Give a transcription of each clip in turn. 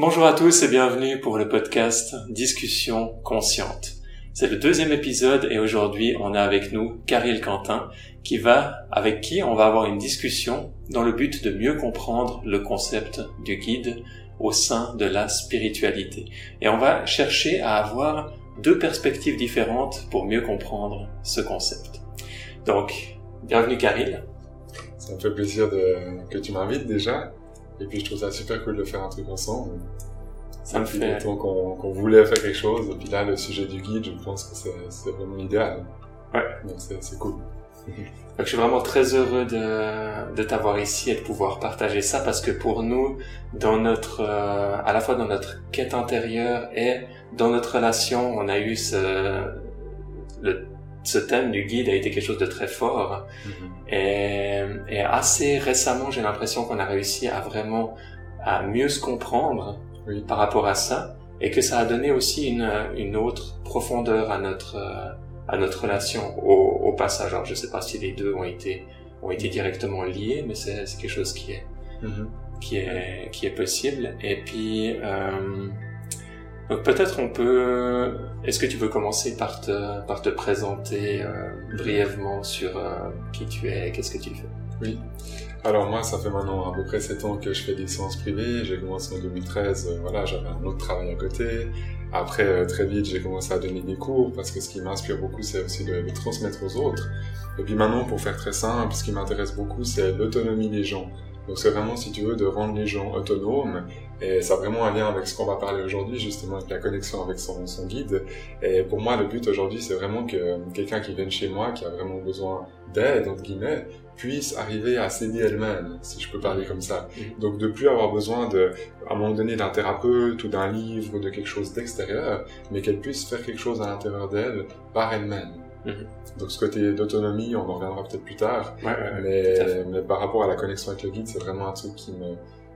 Bonjour à tous et bienvenue pour le podcast Discussion consciente. C'est le deuxième épisode et aujourd'hui on a avec nous Caril Quentin qui va, avec qui on va avoir une discussion dans le but de mieux comprendre le concept du guide au sein de la spiritualité. Et on va chercher à avoir deux perspectives différentes pour mieux comprendre ce concept. Donc, bienvenue Caril. Ça me fait plaisir de, que tu m'invites déjà. Et puis je trouve ça super cool de faire un truc ensemble. Ça me fait. qu'on voulait faire quelque chose. Et puis là, le sujet du guide, je pense que c'est vraiment l'idéal. Ouais. Donc c'est cool. Donc, je suis vraiment très heureux de, de t'avoir ici et de pouvoir partager ça parce que pour nous, dans notre, euh, à la fois dans notre quête intérieure et dans notre relation, on a eu ce, le, ce thème du guide a été quelque chose de très fort. Mm-hmm. et, et, assez récemment, j'ai l'impression qu'on a réussi à vraiment à mieux se comprendre oui. par rapport à ça et que ça a donné aussi une, une autre profondeur à notre à notre relation au, au passage. Alors je sais pas si les deux ont été ont été directement liés, mais c'est quelque chose qui est mm-hmm. qui est qui est possible. Et puis euh, peut-être on peut. Est-ce que tu veux commencer par te présenter euh, brièvement sur euh, qui tu es, qu'est-ce que tu fais? Oui. Alors moi, ça fait maintenant à peu près 7 ans que je fais des séances privées. J'ai commencé en 2013. Euh, voilà, j'avais un autre travail à côté. Après, euh, très vite, j'ai commencé à donner des cours parce que ce qui m'inspire beaucoup, c'est aussi de, de transmettre aux autres. Et puis maintenant, pour faire très simple, ce qui m'intéresse beaucoup, c'est l'autonomie des gens. Donc c'est vraiment, si tu veux, de rendre les gens autonomes. Et ça a vraiment un lien avec ce qu'on va parler aujourd'hui, justement, avec la connexion avec son, son guide. Et pour moi, le but aujourd'hui, c'est vraiment que quelqu'un qui vienne chez moi, qui a vraiment besoin d'aide, entre guillemets, puisse arriver à s'aider elle-même, si je peux parler comme ça. Mmh. Donc de plus avoir besoin de, à un moment donné, d'un thérapeute ou d'un livre ou de quelque chose d'extérieur, mais qu'elle puisse faire quelque chose à l'intérieur d'elle par elle-même. Mmh. Donc ce côté d'autonomie, on en reviendra peut-être plus tard, ouais, ouais, mais, mais, par rapport à la connexion avec le guide, c'est vraiment un truc qui me,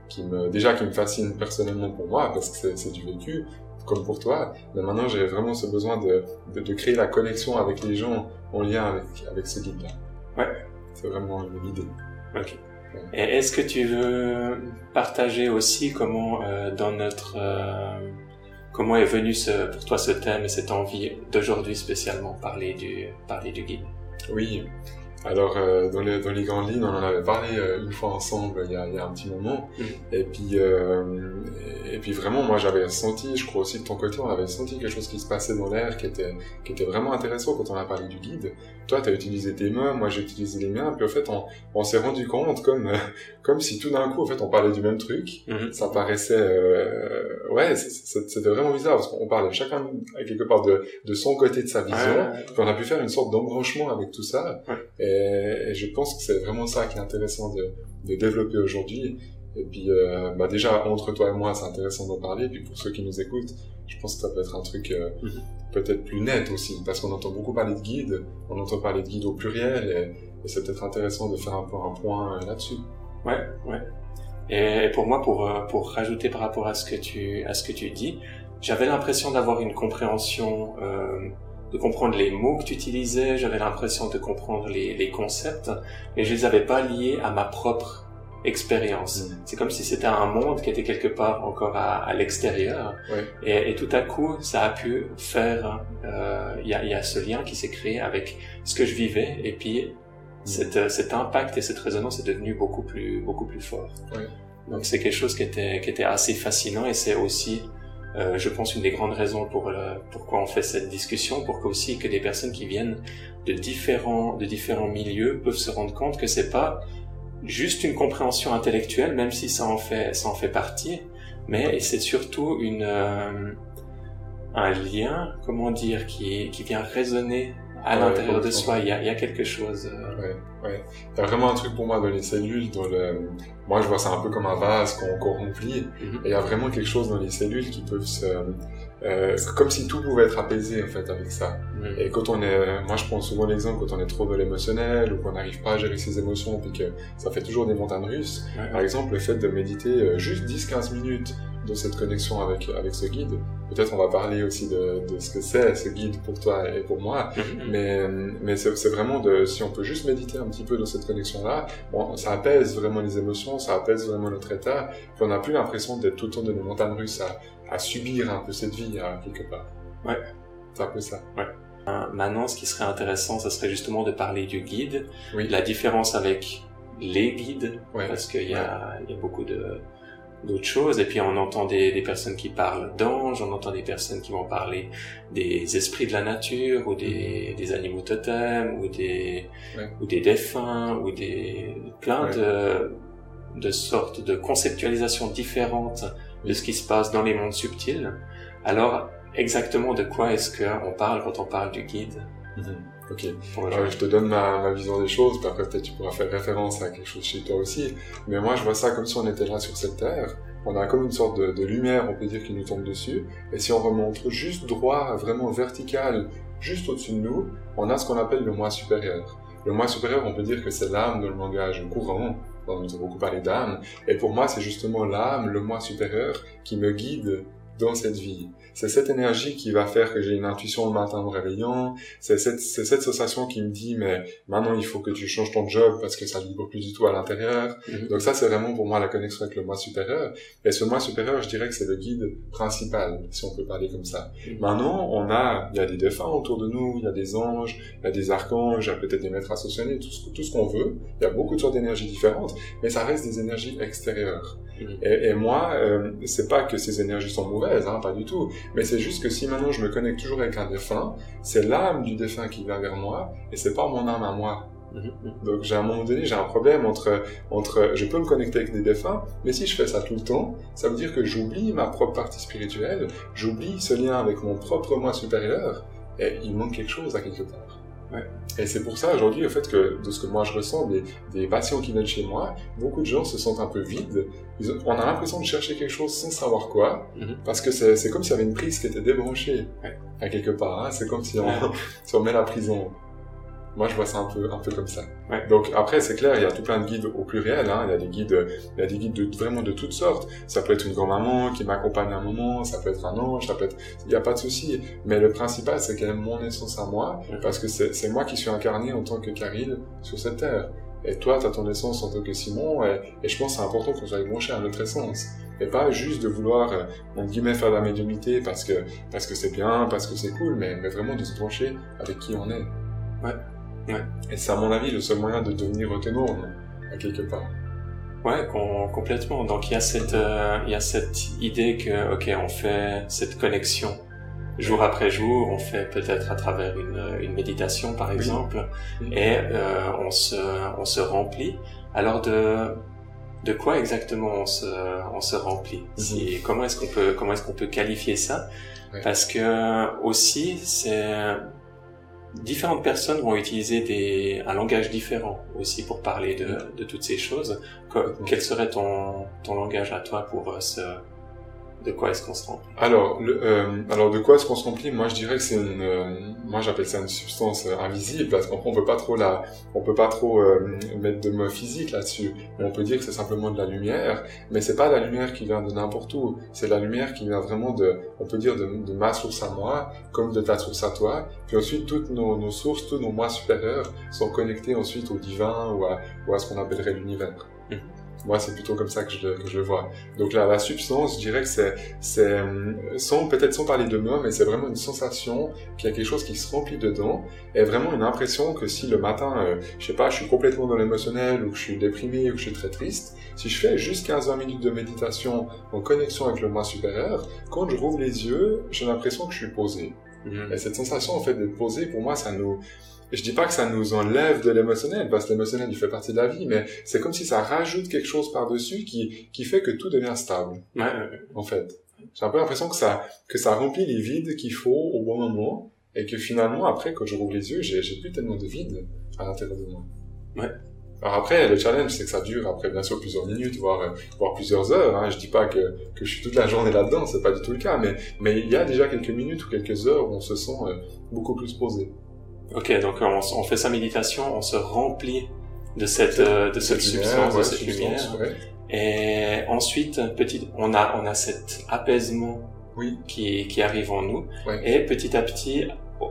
qui me, déjà qui me fascine personnellement pour moi parce que c'est du vécu, comme pour toi. Mais maintenant, j'ai vraiment ce besoin de, de, de, créer la connexion avec les gens en lien avec, avec ce guide-là. Ouais. C'est vraiment l'idée. Ok. Et est-ce que tu veux partager aussi comment euh, dans notre euh, comment est venu ce, pour toi ce thème et cette envie d'aujourd'hui spécialement parler du parler du guide? Oui. Alors, euh, dans, les, dans les grandes lignes, on en avait parlé euh, une fois ensemble il y a, il y a un petit moment. Mmh. Et puis, euh, et puis vraiment, moi, j'avais senti, je crois aussi de ton côté, on avait senti quelque chose qui se passait dans l'air, qui était, qui était vraiment intéressant quand on a parlé du guide. Toi, tu as utilisé tes mains, moi, j'ai utilisé les miens. Puis, en fait, on, on s'est rendu compte comme, comme si tout d'un coup, en fait, on parlait du même truc. Mmh. Ça paraissait, euh, ouais, c'était vraiment bizarre parce qu'on parlait chacun quelque part de, de son côté de sa vision. Puis, on a pu faire une sorte d'embranchement avec tout ça. Ouais. Et et, je pense que c'est vraiment ça qui est intéressant de, de développer aujourd'hui. Et puis, euh, bah déjà, entre toi et moi, c'est intéressant d'en parler. Et puis, pour ceux qui nous écoutent, je pense que ça peut être un truc euh, mm -hmm. peut-être plus net aussi. Parce qu'on entend beaucoup parler de guide, on entend parler de guide au pluriel. Et, et c'est peut-être intéressant de faire un peu un point euh, là-dessus. Ouais, ouais. Et pour moi, pour, pour rajouter par rapport à ce que tu, à ce que tu dis, j'avais l'impression d'avoir une compréhension de comprendre les mots que tu utilisais, j'avais l'impression de comprendre les, les, concepts, mais je les avais pas liés à ma propre expérience. Mmh. C'est comme si c'était un monde qui était quelque part encore à, à l'extérieur. Et, et, tout à coup, ça a pu faire, il euh, y, a, y, a, ce lien qui s'est créé avec ce que je vivais, et puis mmh. cet, cet impact et cette résonance est devenu beaucoup plus, beaucoup plus fort. Donc c'est quelque chose qui était, qui était assez fascinant, et c'est aussi euh, je pense une des grandes raisons pour le, pourquoi on fait cette discussion, pour que aussi que des personnes qui viennent de différents de différents milieux peuvent se rendre compte que c'est pas juste une compréhension intellectuelle, même si ça en fait ça en fait partie, mais c'est surtout une euh, un lien, comment dire, qui qui vient résonner à ouais, l'intérieur de soi. Il y a, il y a quelque chose. Euh... Ouais, ouais. Il y a vraiment un truc pour moi dans les cellules, dans le. Moi, je vois ça un peu comme un vase qu'on qu remplit. Mm Mhm. -hmm. Et il y a vraiment quelque chose dans les cellules qui peuvent se. Euh, comme si tout pouvait être apaisé en fait avec ça. Et quand on est, moi je prends souvent l'exemple quand on est trop de l'émotionnel ou qu'on n'arrive pas à gérer ses émotions puis que ça fait toujours des montagnes russes. Par exemple, le fait de méditer euh, juste 10-15 minutes dans cette connexion avec, avec ce guide. Peut-être on va parler aussi de, de ce que c'est ce guide pour toi et pour moi, Mhm. mais, mais c'est vraiment de, si on peut juste méditer un petit peu dans cette connexion-là, bon, ça apaise vraiment les émotions, ça apaise vraiment notre état, puis on n'a plus l'impression d'être tout le temps dans les montagnes russes à, à subir un peu cette vie, hein, quelque part. Ouais. C'est un peu ça. Euh, Maintenant, ce qui serait intéressant, ce serait justement de parler du guide, Oui. la différence avec les guides, Ouais. parce qu'il y a, il y a beaucoup de d'autres choses et puis on entend des, des personnes qui parlent d'anges, on entend des personnes qui vont parler des esprits de la nature ou des, des animaux totems ou des Ouais. ou des défunts ou des plein Ouais. de de sortes de conceptualisations différentes de ce qui se passe dans les mondes subtils. Alors exactement de quoi est-ce qu'on parle quand on parle du guide? Mhm. Ok. je te donne ma, ma vision des choses, puis après peut-être tu pourras faire référence à quelque chose chez toi aussi. Mais moi je vois ça comme si on était là sur cette terre. On a comme une sorte de, de lumière, on peut dire, qui nous tombe dessus. Et si on remonte juste droit, vraiment vertical, juste au-dessus de nous, on a ce qu'on appelle le moi supérieur. Le moi supérieur, on peut dire que c'est l'âme dans le langage courant. Nous avons beaucoup parlé d'âme. Et pour moi, c'est justement l'âme, le moi supérieur, qui me guide dans cette vie. C'est cette énergie qui va faire que j'ai une intuition le matin en me réveillant. C'est cette, c'est cette sensation qui me dit, mais maintenant il faut que tu changes ton job parce que ça ne vibre plus du tout à l'intérieur. Mhm. Donc ça, c'est vraiment pour moi la connexion avec le moi supérieur. Et ce moi supérieur, je dirais que c'est le guide principal, si on peut parler comme ça. Mhm. Maintenant, on a, il y a des défunts autour de nous, il y a des anges, il y a des archanges, il y a peut-être des maîtres associés, tout ce, tout ce qu'on veut. Il y a beaucoup de sortes d'énergies différentes, mais ça reste des énergies extérieures. Mhm. Et, et moi, euh, c'est pas que ces énergies sont mauvaises, hein, pas du tout. Mais c'est juste que si maintenant je me connecte toujours avec un défunt, c'est l'âme du défunt qui vient vers moi, et c'est pas mon âme à moi. Mhm. Donc j'ai à un moment donné, j'ai un problème entre, entre, je peux me connecter avec des défunts, mais si je fais ça tout le temps, ça veut dire que j'oublie ma propre partie spirituelle, j'oublie ce lien avec mon propre moi supérieur, et il manque quelque chose à quelque part. Ouais. Et c'est pour ça aujourd'hui, au fait que de ce que moi je ressens, des, des patients qui viennent chez moi, beaucoup de gens se sentent un peu vides. Ils ont- on a l'impression de chercher quelque chose sans savoir quoi, Mhm. parce que c'est comme s'il y avait une prise qui était débranchée, Ouais. à quelque part. hein. C'est comme si on, Ouais. si on met la prison. Moi, je vois ça un peu, un peu comme ça. Ouais. Donc après, c'est clair, il y a tout plein de guides au pluriel. Hein. Il y a des guides, il y a des guides de, vraiment de toutes sortes. Ça peut être une grand-maman qui m'accompagne un moment, ça peut être un ange, ça peut être, il n'y a pas de souci. Mais le principal, c'est qu'elle aime mon essence à moi, Ouais. parce que c'est moi qui suis incarné en tant que Karil sur cette terre. Et toi, tu as ton essence en tant que Simon, et, et je pense que c'est important qu'on soit branché à notre essence. Et pas juste de vouloir, euh, entre guillemets, faire de la médiumnité parce que parce que c'est bien, parce que c'est cool, mais, mais vraiment de se brancher avec qui on est. Ouais. Ouais. Et c'est à mon avis le seul moyen de devenir autonome, à quelque part. Ouais, com- complètement. Donc il y a cette, euh, il y a cette idée que, ok, on fait cette connexion jour après jour, on fait peut-être à travers une, une méditation par exemple, Oui. et euh, on se, on se remplit. Alors de, de quoi exactement on se, on se remplit? Si, Comment est-ce qu'on peut, comment est-ce qu'on peut qualifier ça? Parce que aussi, c'est différentes personnes vont utiliser des, un langage différent aussi pour parler de, de toutes ces choses. Que- quel serait ton, ton langage à toi pour euh, ce, de quoi est-ce qu'on se remplit Alors, le, euh, alors de quoi est-ce qu'on se remplit? Moi, je dirais que c'est une, euh, moi j'appelle ça une substance euh, invisible parce qu'on peut pas trop la, on peut pas trop mettre de mots physiques là-dessus. On peut dire que c'est simplement de la lumière, mais c'est pas la lumière qui vient de n'importe où. C'est la lumière qui vient vraiment de, on peut dire de, de ma source à moi, comme de ta source à toi. Puis ensuite, toutes nos, nos sources, tous nos moi supérieurs sont connectés ensuite au divin ou à, ou à ce qu'on appellerait l'univers. Mhm. Moi, c'est plutôt comme ça que je, le- que je le vois. Donc là, la substance, je dirais que c'est, c'est euh, sans peut-être sans parler de mots, mais c'est vraiment une sensation qu'il y a quelque chose qui se remplit dedans, et vraiment une impression que si le matin, euh, je sais pas, je suis complètement dans l'émotionnel, ou que je suis déprimé, ou que je suis très triste, si je fais juste 15-20 minutes de méditation en connexion avec le moi supérieur, quand je rouvre les yeux, j'ai l'impression que je suis posé. Mhm. Et cette sensation, en fait, d'être posé, pour moi, ça nous... Je dis pas que ça nous enlève de l'émotionnel, parce que l'émotionnel, il fait partie de la vie, mais c'est comme si ça rajoute quelque chose par-dessus qui, qui fait que tout devient stable Ouais, ouais, ouais. en fait. J'ai un peu l'impression que ça, que ça remplit les vides qu'il faut au bon moment, et que finalement, après, quand je rouvre les yeux, j'ai, j'ai plus tellement de vide à l'intérieur de moi. Ouais. Alors après, le challenge, c'est que ça dure après, bien sûr, plusieurs minutes, voire, voire plusieurs heures. Hein. Je dis pas que, que je suis toute la journée là-dedans, c'est pas du tout le cas, mais, mais il y a déjà quelques minutes ou quelques heures où on se sent euh, beaucoup plus posé. Ok, donc on, fait sa méditation, on se remplit de cette, euh, de cette lumière, substance, de cette substance, lumière, ouais. Et ensuite, petit, on a, on a cet apaisement Oui. qui, qui arrive en nous. Ouais. Et petit à petit,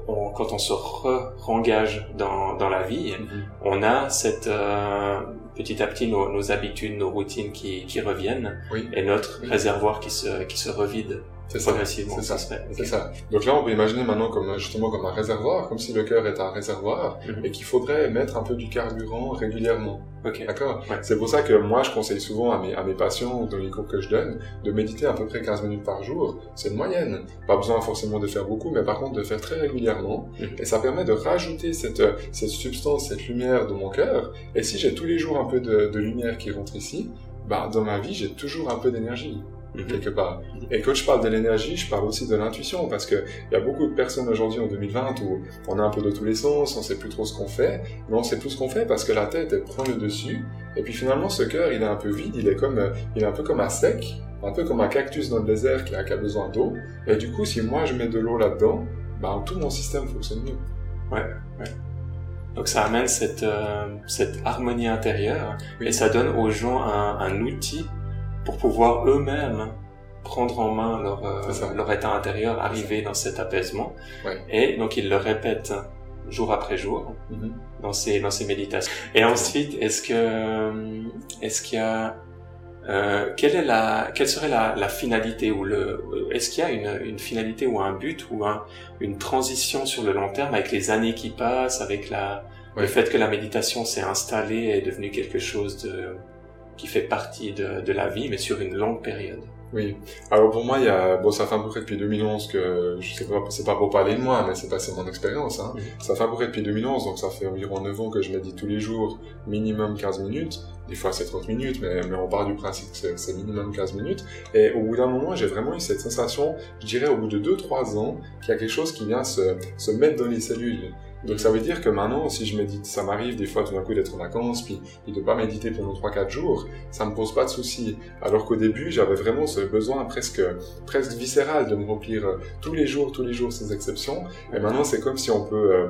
on- quand on se re-engage dans, dans la vie, Mhm. on a cette euh, petit à petit nos, nos habitudes, nos routines qui, qui reviennent Oui. et notre Oui. réservoir qui se, qui se revide C'est ça. progressivement. C'est ça. se fait. C'est ça. Donc là, on peut imaginer maintenant comme justement comme un réservoir, comme si le cœur est un réservoir Mhm. et qu'il faudrait mettre un peu du carburant régulièrement. Ok. D'accord? Ouais. C'est pour ça que moi, je conseille souvent à mes, à mes patients ou dans les cours que je donne de méditer à peu près 15 minutes par jour. C'est une moyenne. Pas besoin forcément de faire beaucoup, mais par contre de faire très régulièrement. Mhm. Et ça permet de rajouter cette, cette substance, cette lumière dans mon cœur. Et si j'ai tous les jours un peu de, de lumière qui rentre ici, bah, dans ma vie, j'ai toujours un peu d'énergie Mhm. quelque part. Et quand je parle de l'énergie, je parle aussi de l'intuition, parce que il y a beaucoup de personnes aujourd'hui en 2020 où on est un peu de tous les sens, on sait plus trop ce qu'on fait, mais on sait plus ce qu'on fait parce que la tête elle prend le dessus, et puis finalement ce cœur il est un peu vide, il est comme, euh, il est un peu comme un sec, un peu comme un cactus dans le désert qui a, qui a besoin d'eau, et du coup si moi je mets de l'eau là-dedans, bah tout mon système fonctionne mieux. Donc ça amène cette, euh, cette harmonie intérieure Oui. et ça donne aux gens un, un outil pour pouvoir eux-mêmes prendre en main leur, euh, leur état intérieur, arriver dans cet apaisement. Ouais. Et donc ils le répètent jour après jour Mhm. dans ces, dans ces méditations. Et ensuite, est-ce que, est-ce qu'il y a, euh, quelle est la, quelle serait la, la finalité ou le, est-ce qu'il y a une, une finalité ou un but ou un, une transition sur le long terme avec les années qui passent, avec la, Ouais. le fait que la méditation s'est installée et est devenue quelque chose de, qui fait partie de, de la vie, mais sur une longue période. Oui. Alors pour moi, il y a, bon, ça fait à peu près depuis 2011 que, je sais pas, c'est pas pour parler de moi, mais c'est pas, c'est mon expérience, hein. Mhm. Ça fait à peu près depuis 2011, donc ça fait environ 9 ans que je médite tous les jours, minimum 15 minutes. Des fois c'est 30 minutes, mais, mais on part du principe que c'est- c'est minimum 15 minutes. Et au bout d'un moment, j'ai vraiment eu cette sensation, je dirais au bout de 2-3 ans, qu'il y a quelque chose qui vient se, se mettre dans les cellules. Donc ça veut dire que maintenant, si je médite, ça m'arrive des fois tout d'un coup d'être en vacances, puis, de pas méditer pendant 3-4 jours, ça me pose pas de soucis. Alors qu'au début, j'avais vraiment ce besoin presque, presque viscéral de me remplir euh, tous les jours, tous les jours sans exception. Et maintenant, c'est comme si on peut, euh,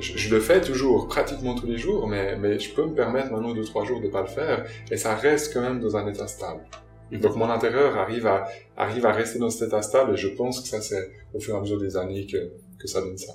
je, le fais toujours, pratiquement tous les jours, mais, mais je peux me permettre maintenant 2-3 jours de pas le faire, et ça reste quand même dans un état stable. Donc mon intérieur arrive à, arrive à rester dans cet état stable, et je pense que ça c'est au fur et à mesure des années que, que ça donne ça.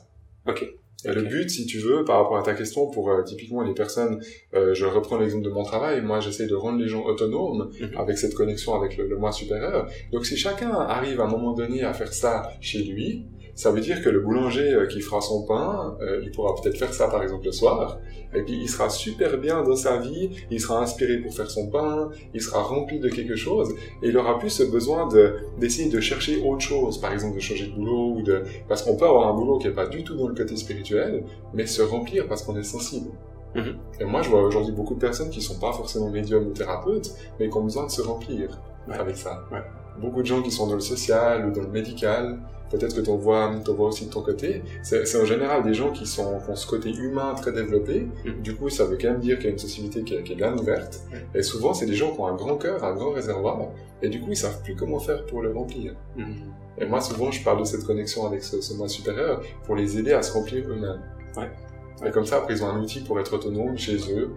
Ok. Le but, si tu veux, par rapport à ta question, pour euh, typiquement les personnes, euh, je reprends l'exemple de mon travail, moi j'essaie de rendre les gens autonomes Mhm. avec cette connexion avec le, le moi supérieur. Donc si chacun arrive à un moment donné à faire ça chez lui, ça veut dire que le boulanger euh, qui fera son pain, euh, il pourra peut-être faire ça par exemple le soir, et puis il sera super bien dans sa vie, il sera inspiré pour faire son pain, il sera rempli de quelque chose, et il aura plus ce besoin de d'essayer de chercher autre chose, par exemple de changer de boulot, ou de parce qu'on peut avoir un boulot qui est pas du tout dans le côté spirituel, mais se remplir parce qu'on est sensible. Mhm. Et moi, je vois aujourd'hui beaucoup de personnes qui sont pas forcément médiums ou thérapeutes, mais qui ont besoin de se remplir Ouais. avec ça. Ouais. Beaucoup de gens qui sont dans le social ou dans le médical, peut-être que tu vois, t'en vois aussi de ton côté, c'est en général des gens qui, sont, qui ont ce côté humain très développé. Mhm. Du coup, ça veut quand même dire qu'il y a une société qui est, qui est bien ouverte. Et souvent, c'est des gens qui ont un grand cœur, un grand réservoir, et du coup, ils savent plus comment faire pour le remplir. Mhm. Et moi, souvent, je parle de cette connexion avec ce, ce moi supérieur pour les aider à se remplir eux-mêmes. Ouais. Et comme ça, après, ils ont un outil pour être autonomes chez eux.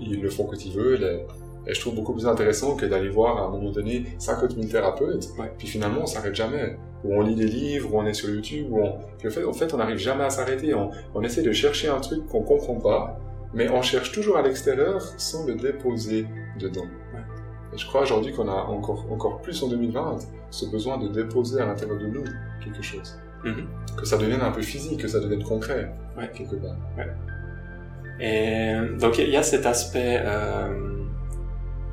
Ils le font quand ils veulent. Et, et je trouve beaucoup plus intéressant que d'aller voir à un moment donné 50 000 thérapeutes. Ouais. Puis finalement, on s'arrête jamais. Ou on lit des livres, ou on est sur YouTube, ou on... Fait, en fait, on n'arrive jamais à s'arrêter. On, on essaie de chercher un truc qu'on comprend pas, mais on cherche toujours à l'extérieur sans le déposer dedans. Et je crois aujourd'hui qu'on a encore, encore plus en 2020 ce besoin de déposer à l'intérieur de nous quelque chose. Mhm. Que ça devienne un peu physique, que ça devienne concret, Ouais. quelque part. Et donc il y a cet aspect euh,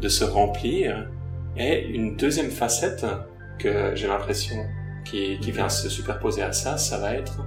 de se remplir et une deuxième facette que j'ai l'impression qui, qui vient se superposer à ça, ça va être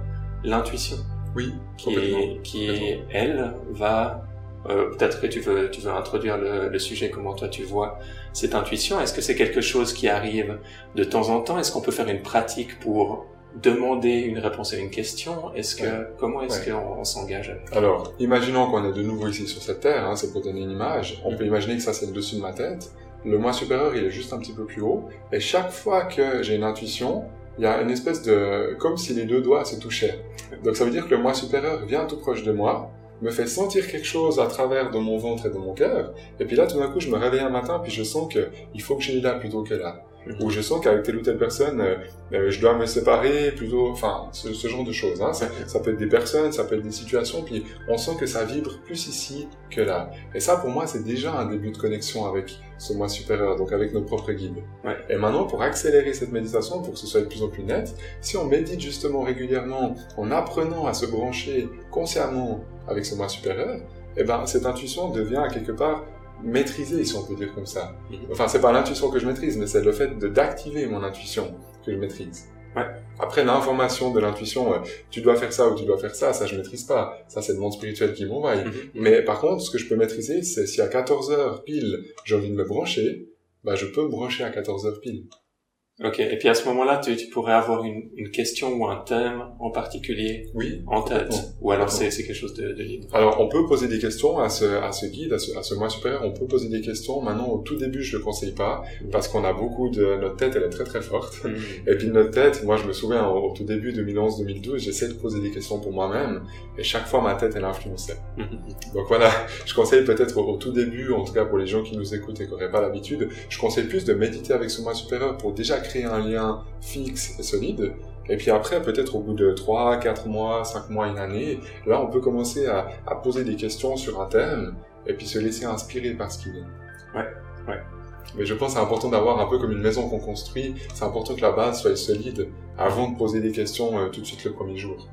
l'intuition Oui, qui, qui elle va euh, peut-être que tu veux tu veux introduire le, le sujet comment toi tu vois cette intuition est-ce que c'est quelque chose qui arrive de temps en temps? Est-ce qu'on peut faire une pratique pour demander une réponse à une question? Est-ce que Ouais. comment est-ce Ouais. qu'on on s'engage? Alors, imaginons qu'on est de nouveau ici sur cette terre, hein, c'est pour donner une image. On Mhm. peut imaginer que ça c'est le dessus de ma tête. Le moi supérieur, il est juste un petit peu plus haut. Et chaque fois que j'ai une intuition, il y a une espèce de... comme si les deux doigts se touchaient. Donc ça veut dire que le moi supérieur vient tout proche de moi. me fait sentir quelque chose à travers de mon ventre et de mon cœur. Et puis là, tout d'un coup, je me réveille un matin, puis je sens que il faut que j'aille là plutôt que là. Mhm. Ou je sens qu'avec telle ou telle personne, euh, euh, je dois me séparer plutôt, enfin, ce, ce genre de choses. Hein. Ça, ça peut être des personnes, ça peut être des situations, puis on sent que ça vibre plus ici que là. Et ça, pour moi, c'est déjà un début de connexion avec ce moi supérieur, donc avec notre propre guide. Ouais. Et maintenant, pour accélérer cette méditation, pour que ce soit de plus en plus net, si on médite justement régulièrement, en apprenant à se brancher consciemment avec ce moi supérieur, eh ben, cette intuition devient quelque part maîtrisée, si on peut dire comme ça. Mhm. Enfin, c'est pas l'intuition que je maîtrise, mais c'est le fait de d'activer mon intuition que je maîtrise. Ouais. Après, l'information de l'intuition, euh, tu dois faire ça ou tu dois faire ça, ça je maîtrise pas. Ça, c'est le monde spirituel qui m'envoie. Mhm. Mais par contre, ce que je peux maîtriser, c'est si à 14 heures pile, j'ai envie de me brancher, bah, je peux me brancher à 14 heures pile. Ok. Et puis à ce moment-là, tu, tu pourrais avoir une, une question ou un thème en particulier Oui. en tête, ou alors c'est c'est quelque chose de, de libre. Alors, on peut poser des questions à ce, à ce guide, à ce, à ce moi supérieur, on peut poser des questions. Maintenant, au tout début, je le conseille pas, parce qu'on a beaucoup de, notre tête, elle est très très forte. Mhm. Et puis notre tête, moi je me souviens au, tout début 2011-2012, j'essayais de poser des questions pour moi-même, et chaque fois ma tête elle influençait. Mhm. Donc voilà, je conseille peut-être au, au tout début, en tout cas pour les gens qui nous écoutent et qui n'auraient pas l'habitude, je conseille plus de méditer avec ce moi supérieur pour déjà créer un lien fixe et solide. Et puis après, peut-être au bout de 3, 4 mois, 5 mois, une année, là on peut commencer à, à poser des questions sur un thème, et puis se laisser inspirer par ce qui vient. Ouais, ouais. Mais je pense que c'est important d'avoir un peu comme une maison qu'on construit, c'est important que la base soit solide avant de poser des questions euh, tout de suite le premier jour.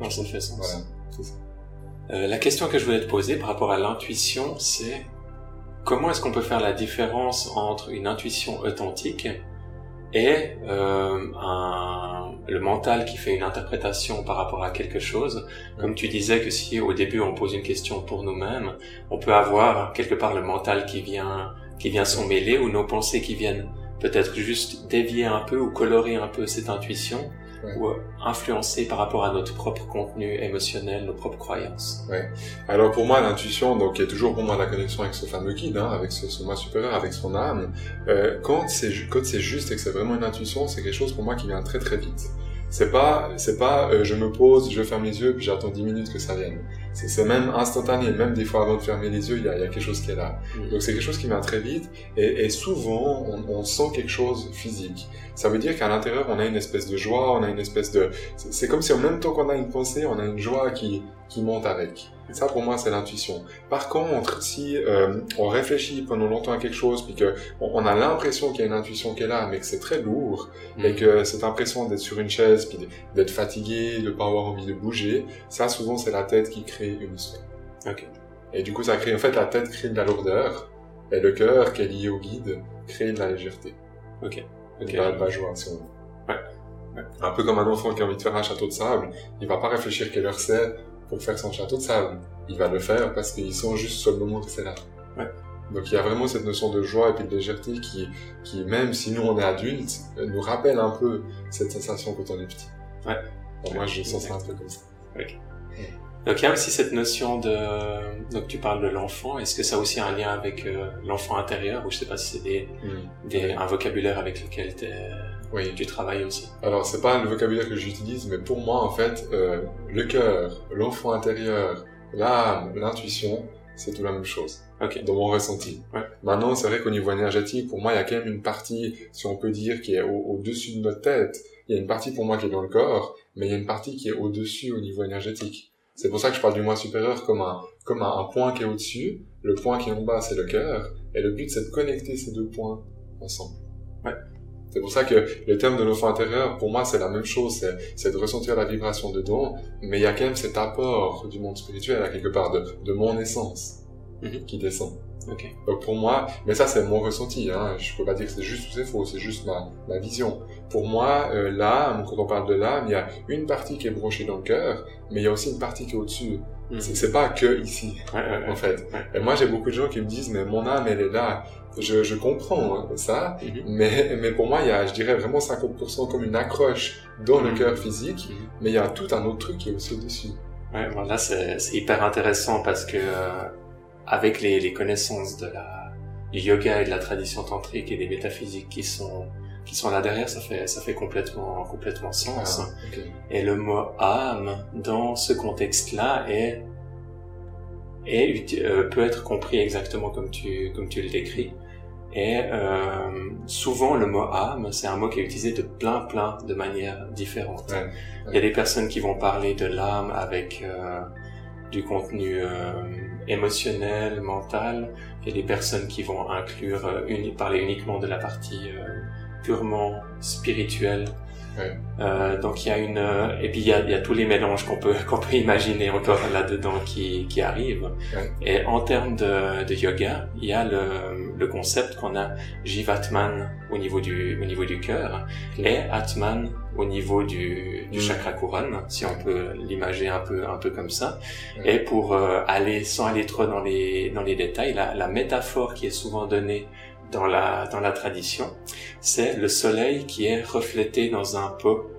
Non, ça fait sens. Voilà, c'est ça. Euh, la question que je voulais te poser par rapport à l'intuition, c'est comment est-ce qu'on peut faire la différence entre une intuition authentique et euh, un, le mental qui fait une interprétation par rapport à quelque chose. Comme tu disais que si au début on pose une question pour nous-mêmes, on peut avoir quelque part le mental qui vient qui vient s'en mêler ou nos pensées qui viennent peut-être juste dévier un peu ou colorer un peu cette intuition Ouais. ou influencer par rapport à notre propre contenu émotionnel, nos propres croyances. Alors pour moi, l'intuition, donc, est toujours pour moi la connexion avec ce fameux guide, hein, avec ce, ce moi supérieur, avec son âme. Euh, quand c'est ju- quand c'est juste et que c'est vraiment une intuition, c'est quelque chose pour moi qui vient très très vite. C'est pas c'est pas euh, je me pose, je ferme les yeux puis j'attends 10 minutes que ça vienne. C'est même instantané, même des fois avant de fermer les yeux, il y a, il y a quelque chose qui est là. Mm. Donc c'est quelque chose qui vient très vite et, et souvent on, on sent quelque chose physique. Ça veut dire qu'à l'intérieur on a une espèce de joie, on a une espèce de... C'est c'est comme si en même temps qu'on a une pensée, on a une joie qui, qui monte avec. Ça pour moi c'est l'intuition. Par contre, si euh, on réfléchit pendant longtemps à quelque chose puis que on, a l'impression qu'il y a une intuition qui est là mais que c'est très lourd et que cette impression d'être sur une chaise puis d'être fatigué, de pas avoir envie de bouger, ça souvent c'est la tête qui crée une histoire. Ok. Et du coup, ça crée, en fait, la tête crée de la lourdeur, et le cœur, qui est lié au guide, crée de la légèreté. Ok. De Ok. la, de la joie, si on veut. Ouais. Ouais. Un peu comme un enfant qui a envie de faire un château de sable, il va pas réfléchir quelle heure c'est pour faire son château de sable. Il va le faire parce qu'il sent juste sur le moment que c'est là. Ouais. Donc il y a vraiment cette notion de joie et puis de légèreté qui, qui même si nous on est adultes, euh, nous rappelle un peu cette sensation quand on est petit. Ouais. Bon, moi je sens ça un peu comme ça. Donc il y a aussi cette notion de... Donc tu parles de l'enfant, est-ce que ça a aussi un lien avec euh, l'enfant intérieur? Ou je sais pas si c'est des, Hmm. des, un vocabulaire avec lequel t'es- Oui. tu travailles aussi. Alors, c'est pas le vocabulaire que j'utilise, mais pour moi, en fait, euh, le cœur, l'enfant intérieur, l'âme, l'intuition, c'est tout la même chose. Ok. Dans mon ressenti. Ouais. Maintenant, c'est vrai qu'au niveau énergétique, pour moi, il y a quand même une partie, si on peut dire, qui est au- au-dessus de notre tête. Il y a une partie pour moi qui est dans le corps, mais il y a une partie qui est au-dessus au niveau énergétique. C'est pour ça que je parle du moi supérieur comme un, comme un, un point qui est au-dessus. Le point qui est en bas, c'est le cœur. Et le but, c'est de connecter ces deux points ensemble. Ouais. C'est pour ça que le terme de l'enfant intérieur, pour moi, c'est la même chose. C'est, de ressentir la vibration dedans, mais il y a quand même cet apport du monde spirituel, à quelque part, de, de mon essence, Mhm. qui descend. Ok. Donc pour moi, mais ça c'est mon ressenti, hein, je peux pas dire que c'est juste ou c'est faux, c'est juste ma, ma vision. Pour moi, euh, l'âme, quand on parle de l'âme, il y a une partie qui est branchée dans le cœur, mais il y a aussi une partie qui est au-dessus. Mhm. C'est, pas que ici, Ouais, ouais, ouais. en fait. Ouais. Et moi j'ai beaucoup de gens qui me disent, mais mon âme elle est là. Je, je comprends hein, ça, Mhm. mais, mais pour moi il y a, je dirais vraiment 50% comme une accroche dans le Mhm. cœur physique, Mhm. mais il y a tout un autre truc qui est aussi au-dessus. Ouais, bon, là c'est hyper intéressant parce que euh, avec les, les connaissances de la du yoga et de la tradition tantrique et des métaphysiques qui sont qui sont là derrière, ça fait ça fait complètement complètement sens. Ah. Et le mot âme dans ce contexte-là est et euh, peut être compris exactement comme tu comme tu le décris. Et euh, souvent le mot âme, c'est un mot qui est utilisé de plein plein de manières différentes. Il y a des personnes qui vont parler de l'âme avec euh, du contenu euh, émotionnel, mental. Il y a des personnes qui vont inclure, euh, parler uniquement de la partie purement spirituelle. Euh, donc il y a une et puis il y a, y a tous les mélanges qu'on peut qu'on peut imaginer encore là-dedans qui qui arrivent. Et en termes de, de yoga, il y a le, le concept qu'on a Jivatman au niveau du au niveau du cœur et Atman au niveau du, du mm. chakra couronne, si on peut l'imager un peu un peu comme ça. Et pour euh, aller sans aller trop dans les dans les détails, la, la métaphore qui est souvent donnée dans la, dans la tradition, c'est le soleil qui est reflété dans un pot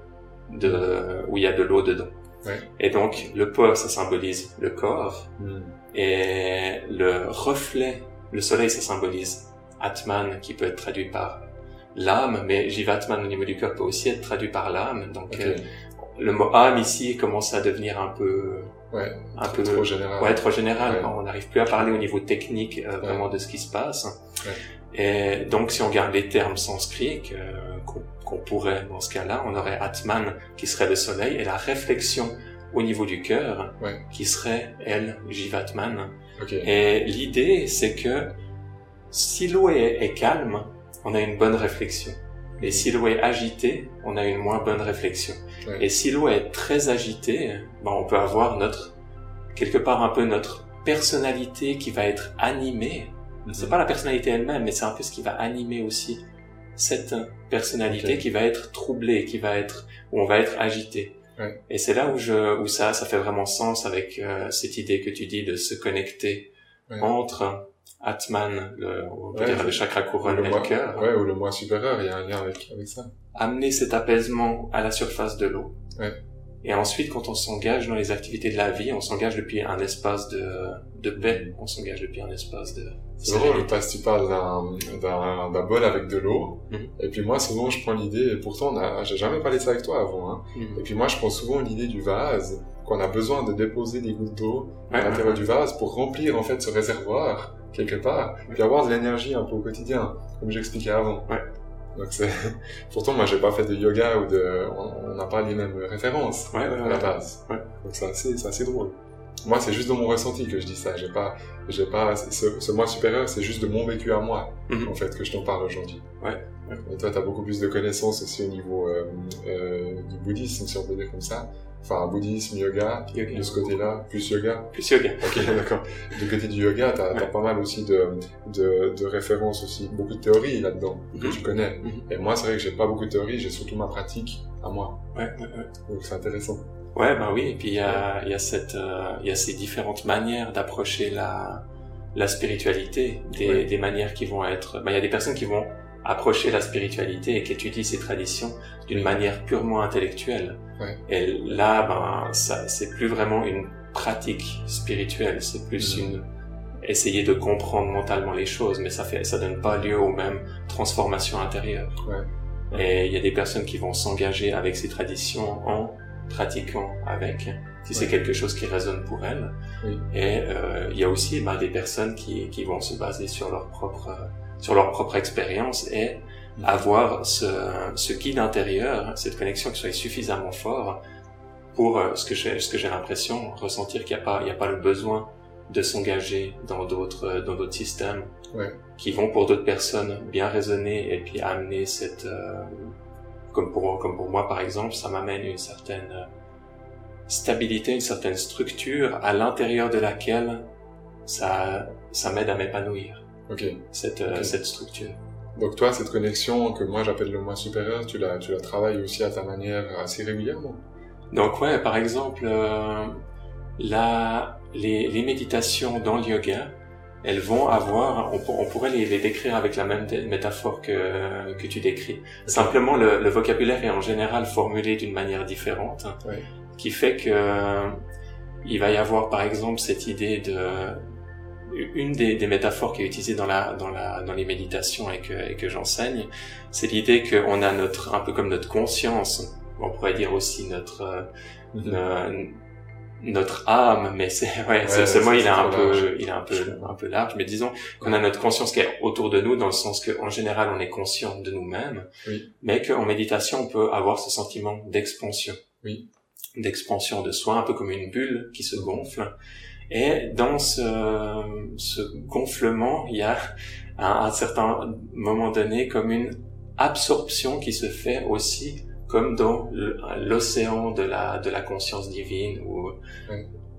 de, où il y a de l'eau dedans. Ouais. Et donc, le pot, ça symbolise le corps. Hmm. Et le reflet, le soleil, ça symbolise Atman, qui peut être traduit par l'âme, mais Jivatman au niveau du cœur peut aussi être traduit par l'âme. Donc, euh, le mot âme ici commence à devenir un peu ouais, un peu trop général. Ouais, trop général. On n'arrive plus à parler au niveau technique euh, vraiment de ce qui se passe. Et donc, si on garde les termes sanscrits qu'on pourrait dans ce cas-là, on aurait Atman qui serait le soleil et la réflexion au niveau du cœur qui serait elle Jivatman. Et l'idée, c'est que si l'eau est, calme, on a une bonne réflexion. Et si l'eau est agitée, on a une moins bonne réflexion. Et si l'eau est très agitée, ben on peut avoir notre quelque part un peu notre personnalité qui va être animée c'est pas la personnalité elle-même, mais c'est un peu ce qui va animer aussi cette personnalité qui va être troublée, qui va être, où on va être agité. Ouais. Et c'est là où je, où ça, ça fait vraiment sens avec euh, cette idée que tu dis de se connecter entre Atman, le, on peut dire le chakra couronne et le cœur. Ouais, ou le moi supérieur, il y a un lien avec, avec ça. Amener cet apaisement à la surface de l'eau. Ouais. Et ensuite, quand on s'engage dans les activités de la vie, on s'engage depuis un espace de, de paix, on s'engage depuis un espace de... C'est drôle parce que tu parles d'un, bol avec de l'eau, mhm. et puis moi souvent je prends l'idée, et pourtant j'ai jamais parlé de ça avec toi avant, hein. Mhm. et puis moi je prends souvent l'idée du vase, qu'on a besoin de déposer des gouttes d'eau à l'intérieur du vase pour remplir en fait ce réservoir quelque part, puis avoir de l'énergie un peu au quotidien, comme j'expliquais avant. Ouais. Donc pourtant moi j'ai pas fait de yoga ou de on n'a pas les mêmes références ouais, ouais, à la base. Ouais. Donc c'est assez c'est assez drôle. Moi c'est juste de mon ressenti que je dis ça. J'ai pas j'ai pas ce, ce moi supérieur c'est juste de mon vécu à moi mhm. en fait que je t'en parle aujourd'hui. Ouais. Et toi t'as beaucoup plus de connaissances aussi au niveau euh, euh, du bouddhisme si on peut dire comme ça enfin bouddhisme, yoga, de ce côté-là, plus yoga Plus yoga. Ok, d'accord. Du côté du yoga, t'as as pas mal aussi de, de, de, références aussi, beaucoup de théories là-dedans, que tu mhm. connais. Mhm. Et moi, c'est vrai que j'ai pas beaucoup de théories, j'ai surtout ma pratique à moi. Ouais, ouais, ouais. Donc c'est intéressant. Ouais, bah oui, et puis il y a, y, a cette, euh, y a ces différentes manières d'approcher la, la spiritualité, des, des manières qui vont être... Bah, il y a des personnes qui vont approcher la spiritualité et qui étudient ces traditions d'une manière purement intellectuelle. Ouais. Et là, ben, ça, c'est plus vraiment une pratique spirituelle, c'est plus mm. une essayer de comprendre mentalement les choses, mais ça fait, ça donne pas lieu aux mêmes transformations intérieures. Ouais. Et il y a des personnes qui vont s'engager avec ces traditions en pratiquant avec, si c'est quelque chose qui résonne pour elles. Oui. Et euh, il y a aussi ben, des personnes qui, qui vont se baser sur leur propre sur leur propre expérience et mm. avoir ce, ce guide intérieur, cette connexion qui soit suffisamment fort pour euh, ce que j'ai, ce que j'ai l'impression, ressentir qu'il n'y a pas, il y a pas le besoin de s'engager dans d'autres, dans d'autres systèmes ouais. qui vont pour d'autres personnes bien résonner et puis amener cette, euh, comme pour, comme pour moi par exemple, ça m'amène une certaine euh, stabilité, une certaine structure à l'intérieur de laquelle ça, ça m'aide à m'épanouir. Cette, euh, cette structure. Donc toi, cette connexion que moi j'appelle le moi supérieur, tu la, tu la travailles aussi à ta manière assez régulièrement? Donc ouais, par exemple, euh, la, les, les, méditations dans le yoga, elles vont avoir, on, pourrait les, les, décrire avec la même métaphore que, que tu décris. Simplement, le, le, vocabulaire est en général formulé d'une manière différente, qui fait que il va y avoir par exemple cette idée de une des, des, métaphores qui est utilisée dans la dans la dans les méditations et que et que j'enseigne, c'est l'idée qu'on a notre un peu comme notre conscience, on pourrait dire aussi notre mm-hmm. notre âme, mais c'est ouais, ce mot il est un peu il est un peu un peu large, mais disons qu'on a notre conscience qui est autour de nous dans le sens que en général on est conscient de nous-mêmes, oui. mais qu'en méditation on peut avoir ce sentiment d'expansion, oui. d'expansion de soi, un peu comme une bulle qui se gonfle. Et dans ce, ce gonflement, il y a à un certain moment donné comme une absorption qui se fait aussi comme dans l'océan de la de la conscience divine où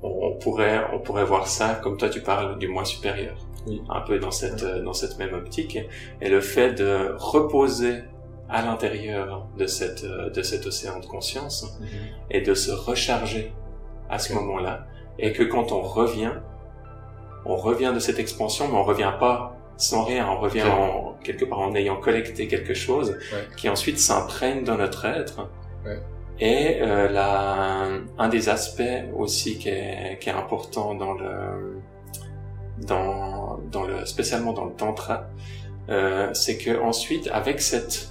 on, pourrait on pourrait voir ça comme toi tu parles du moi supérieur. Oui. un peu dans cette dans cette même optique. Et le fait de reposer à l'intérieur de cette de cet océan de conscience Mhm. et de se recharger à ce moment-là et que quand on revient on revient de cette expansion mais on revient pas sans rien on revient en, quelque part en ayant collecté quelque chose Ouais. qui ensuite s'imprègne dans notre être Ouais. et euh, la, un des aspects aussi qui est, qui est important dans le dans dans le spécialement dans le tantra euh, c'est que ensuite avec cette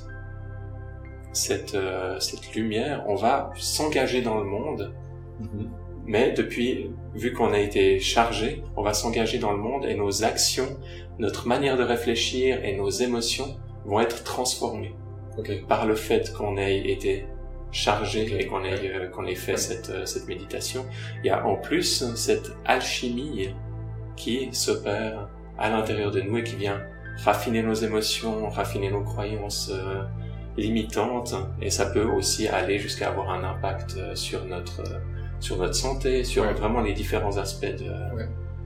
cette euh, cette lumière on va s'engager dans le monde Mhm. Mais depuis, vu qu'on a été chargé, on va s'engager dans le monde et nos actions, notre manière de réfléchir et nos émotions vont être transformées. Par le fait qu'on ait été chargé et qu'on ait, euh, qu'on ait fait cette, euh, cette méditation. Il y a en plus cette alchimie qui s'opère à l'intérieur de nous et qui vient raffiner nos émotions, raffiner nos croyances euh, limitantes. Et ça peut aussi aller jusqu'à avoir un impact sur notre sur notre santé, sur Ouais. vraiment les différents aspects de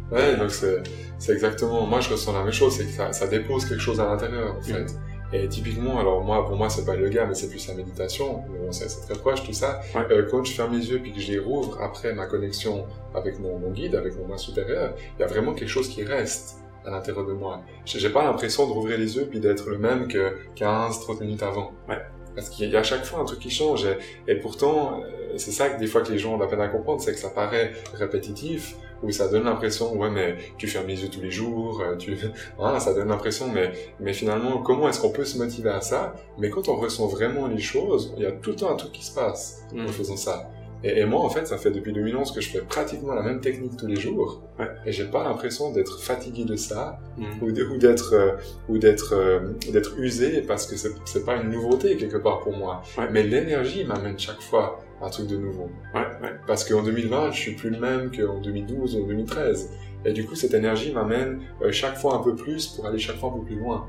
Ouais, donc c'est, exactement, moi je ressens la même chose, c'est que ça, ça dépose quelque chose à l'intérieur, en fait. Et typiquement, alors moi, pour moi, c'est pas le yoga, mais c'est plus la méditation, bon, c'est, très proche, tout ça. Ouais. Euh, quand je ferme les yeux puis que je les rouvre après ma connexion avec mon, mon guide, avec mon moi supérieur, il y a vraiment quelque chose qui reste à l'intérieur de moi. J'ai, j'ai pas l'impression de rouvrir les yeux puis d'être le même que 15, 30 minutes avant. Ouais. Parce qu'il y a à chaque fois un truc qui change. Et, et pourtant, euh, c'est ça que des fois que les gens ont la peine à comprendre, c'est que ça paraît répétitif, ou ça donne l'impression, ouais, mais tu fermes les yeux tous les jours, euh, tu, voilà, ça donne l'impression, mais, mais finalement, comment est-ce qu'on peut se motiver à ça? Mais quand on ressent vraiment les choses, il y a tout le temps un truc qui se passe en faisant ça. Et, et moi, en fait, ça fait depuis 2011 que je fais pratiquement la même technique tous les jours. Ouais. Et j'ai pas l'impression d'être fatigué de ça, Mm. ou d'être, euh, ou d'être, euh, d'être usé parce que c'est, pas une nouveauté quelque part pour moi. Ouais. Mais l'énergie m'amène chaque fois un truc de nouveau. Ouais. Parce qu'en 2020, je suis plus le même qu'en 2012 ou en 2013. Et du coup, cette énergie m'amène euh, chaque fois un peu plus pour aller chaque fois un peu plus loin.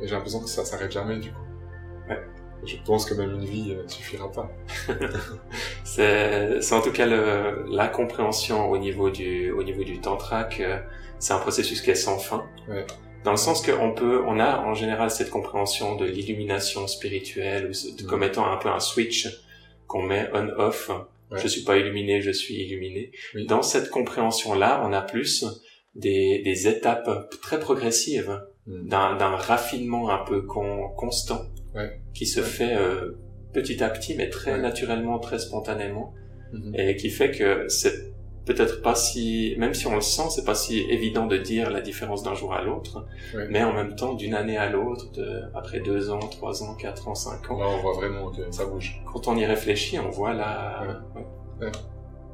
Et j'ai l'impression que ça s'arrête jamais, du coup. Je pense que même une vie euh, suffira pas. C'est, c'est en tout cas le, la compréhension au niveau du, au niveau du tantra que c'est un processus qui est sans fin. Ouais. Dans le sens qu'on peut, on a en général cette compréhension de l'illumination spirituelle, ou Mm. comme étant un peu un switch qu'on met on-off. Ouais. Je suis pas illuminé, je suis illuminé. Oui. Dans cette compréhension-là, on a plus des, des étapes très progressives Mm. d'un, d'un raffinement un peu con- constant Ouais. Qui se fait euh, petit à petit, mais très Ouais. naturellement, très spontanément Mhm. et qui fait que c'est peut-être pas si, même si on le sent, c'est pas si évident de dire la différence d'un jour à l'autre, Ouais. mais en même temps, d'une année à l'autre, de, après deux ans, trois ans, quatre ans, cinq ans, Là, on voit vraiment que ça bouge. quand on y réfléchit, on voit la, ouais.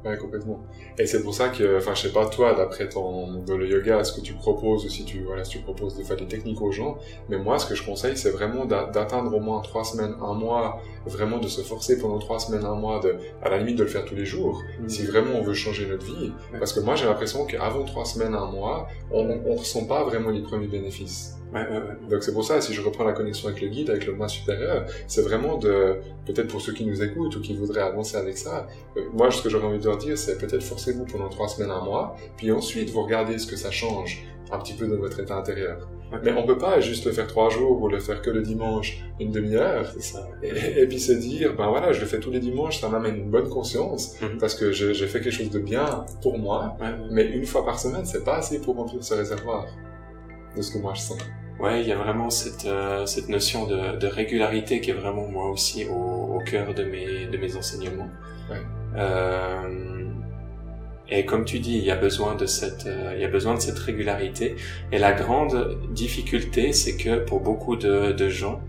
Ouais, complètement. Et c'est pour ça que, enfin, je sais pas toi, d'après ton, de le yoga, ce que tu proposes, ou si tu, voilà, si tu proposes des fois des techniques aux gens, mais moi, ce que je conseille, c'est vraiment d'a- d'atteindre au moins trois semaines, un mois, vraiment de se forcer pendant trois semaines, un mois, de, à la limite de le faire tous les jours, Mm. si vraiment on veut changer notre vie. Parce que moi, j'ai l'impression qu'avant trois semaines, un mois, on, on, on ressent pas vraiment les premiers bénéfices. Ouais, ouais, ouais. Donc c'est pour ça, si je reprends la connexion avec le guide, avec le moi supérieur, c'est vraiment de, peut-être pour ceux qui nous écoutent ou qui voudraient avancer avec ça, euh, moi ce que j'aurais envie de leur dire, c'est peut-être forcez-vous pendant trois semaines, un mois, puis ensuite vous regardez ce que ça change un petit peu dans votre état intérieur. Mais on peut pas juste le faire trois jours ou le faire que le dimanche, une demi-heure, et, et puis se dire, ben voilà, je le fais tous les dimanches, ça m'amène une bonne conscience, Mhm. parce que j'ai fait quelque chose de bien pour moi, Ouais, ouais. mais une fois par semaine, c'est pas assez pour remplir ce réservoir, de ce que moi je sens. Ouais, il y a vraiment cette, euh, cette notion de, de régularité qui est vraiment moi aussi au, au cœur de mes, de mes enseignements. Ouais. Euh, et comme tu dis, il y a besoin de cette, euh, il y a besoin de cette régularité. Et la grande difficulté, c'est que pour beaucoup de, de gens,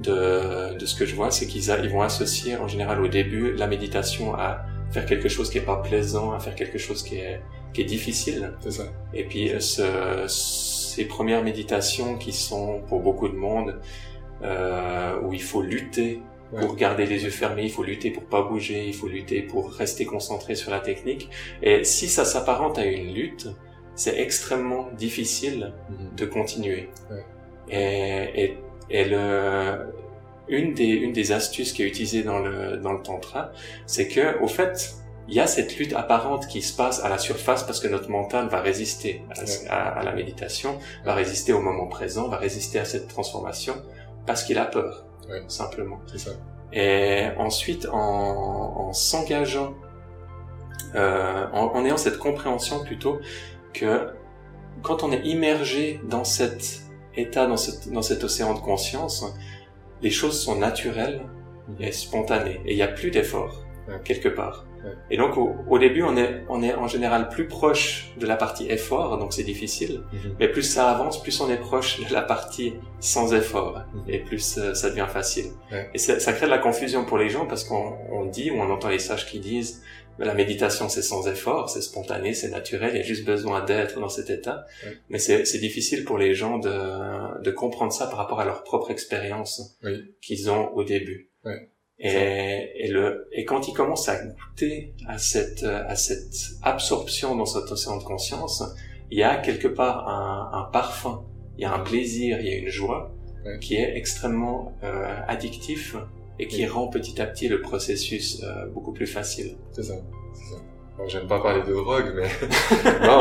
de, de ce que je vois, c'est qu'ils ils vont associer en général au début la méditation à faire quelque chose qui est pas plaisant, à faire quelque chose qui est qui est difficile. C'est ça. Et puis ces premières méditations qui sont pour beaucoup de monde euh, où il faut lutter pour garder les yeux fermés, il faut lutter pour pas bouger, il faut lutter pour rester concentré sur la technique. Et si ça s'apparente à une lutte, c'est extrêmement difficile Mhm. de continuer. Ouais. Et, et, et le, une des, une des astuces qui est utilisée dans le, dans le tantra, c'est que, au fait, il y a cette lutte apparente qui se passe à la surface parce que notre mental va résister à, la- Ouais. à, à la méditation, va résister au moment présent, va résister à cette transformation parce qu'il a peur, Ouais. simplement. Ça. Et ensuite, en, en s'engageant, euh, en, en ayant cette compréhension plutôt que quand on est immergé dans cet état, dans, cet- dans cet océan de conscience, les choses sont naturelles et spontanées. Et il n'y a plus d'effort, Ouais. quelque part. Et donc, au, au début, on est, on est en général plus proche de la partie effort, donc c'est difficile. Mhm. Mais plus ça avance, plus on est proche de la partie sans effort, Mhm. et plus euh, ça devient facile. Ouais. Et ça, ça crée de la confusion pour les gens parce qu'on on dit ou on entend les sages qui disent "Mais la méditation c'est sans effort, c'est spontané, c'est naturel, il y a juste besoin d'être dans cet état. Ouais. Mais c'est c'est difficile pour les gens de, de comprendre ça par rapport à leur propre expérience Oui. qu'ils ont au début. Ouais. Et, et le et quand ils commencent à goûter à cette à cette absorption dans cet océan de conscience, il y a quelque part un, un parfum, il y a un plaisir, il y a une joie Ouais. qui est extrêmement euh, addictif et qui rend petit à petit le processus euh, beaucoup plus facile. C'est ça. C'est ça. J'aime pas parler de drogue, mais non.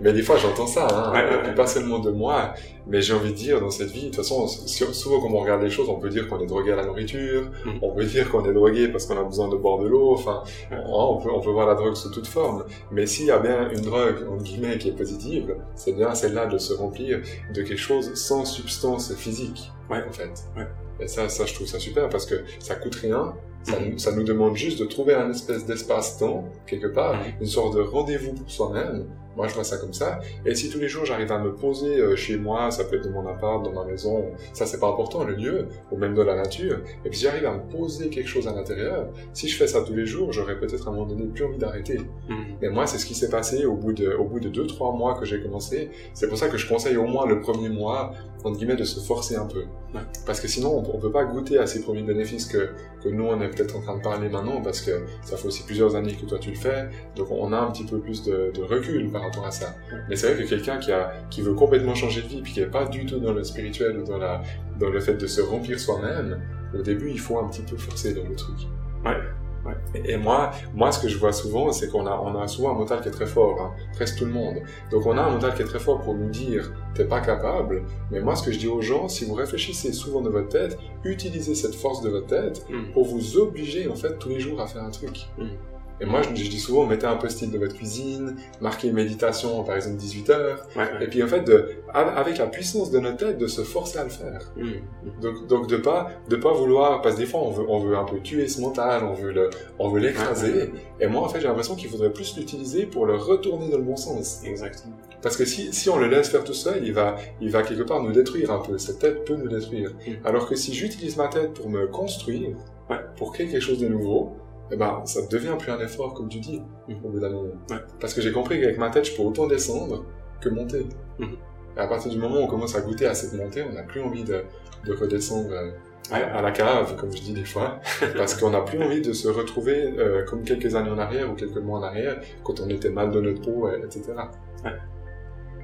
Mais des fois, j'entends ça, hein. Ouais, ouais, Et puis ouais. pas seulement de moi, mais j'ai envie de dire dans cette vie, de toute façon, souvent quand on regarde les choses, on peut dire qu'on est drogué à la nourriture, Mhm. on peut dire qu'on est drogué parce qu'on a besoin de boire de l'eau, enfin, on peut, on peut voir la drogue sous toute forme. Mais s'il y a bien une drogue, entre guillemets, qui est positive, c'est bien celle-là de se remplir de quelque chose sans substance physique, Ouais. en fait. Ouais. Et ça, ça, je trouve ça super parce que ça coûte rien. Ça, nous, ça nous demande juste de trouver un espèce d'espace-temps, quelque part, une sorte de rendez-vous pour soi-même. Moi, je vois ça comme ça. Et si tous les jours, j'arrive à me poser euh, chez moi, ça peut être dans mon appart, dans ma maison, ça, c'est pas important, le lieu, ou même dans la nature. Et puis, si j'arrive à me poser quelque chose à l'intérieur, si je fais ça tous les jours, j'aurais peut-être à un moment donné plus envie d'arrêter. Mhm. Mais moi, c'est ce qui s'est passé au bout de, au bout de deux, trois mois que j'ai commencé. C'est pour ça que je conseille au moins le premier mois, entre guillemets, de se forcer un peu. Ouais. Parce que sinon, on, on peut pas goûter à ces premiers bénéfices que, que nous, on est peut-être en train de parler maintenant, parce que ça fait aussi plusieurs années que toi tu le fais. Donc, on a un petit peu plus de, de recul par rapport à ça. Mais c'est vrai que quelqu'un qui a, qui veut complètement changer de vie, puis qui est pas du tout dans le spirituel ou dans la, dans le fait de se remplir soi-même, au début, il faut un petit peu forcer dans le truc. Ouais. Ouais. Et moi, moi, ce que je vois souvent, c'est qu'on a, on a souvent un mental qui est très fort, hein, presque tout le monde. Donc on a un mental qui est très fort pour nous dire, t'es pas capable. Mais moi, ce que je dis aux gens, si vous réfléchissez souvent dans votre tête, utilisez cette force de votre tête Mhm. pour vous obliger, en fait, tous les jours à faire un truc. Mhm. Et moi, je, je dis souvent, mettez un post-it de votre cuisine, marquez méditation, par exemple 18 heures, Ouais, ouais. et puis en fait, de, avec la puissance de notre tête, de se forcer à le faire. Mhm. Donc, donc de pas de pas vouloir parce que des fois on veut on veut un peu tuer ce mental, on veut le on veut l'écraser. Et moi en fait j'ai l'impression qu'il faudrait plus l'utiliser pour le retourner dans le bon sens. Exactement. Parce que si si on le laisse faire tout seul, il va il va quelque part nous détruire un peu. Cette tête peut nous détruire. Mhm. Alors que si j'utilise ma tête pour me construire, Ouais. pour créer quelque chose de nouveau, eh ben ça devient plus un effort comme tu dis Mhm. au bout d'un moment. Ouais. Parce que j'ai compris qu'avec ma tête je peux autant descendre que monter. Mhm. Et à partir du moment où on commence à goûter à cette montée, on n'a plus envie de, de redescendre euh, Ouais. à la cave, comme je dis des fois, parce qu'on n'a plus envie de se retrouver euh, comme quelques années en arrière ou quelques mois en arrière, quand on était mal dans notre peau, euh, etc.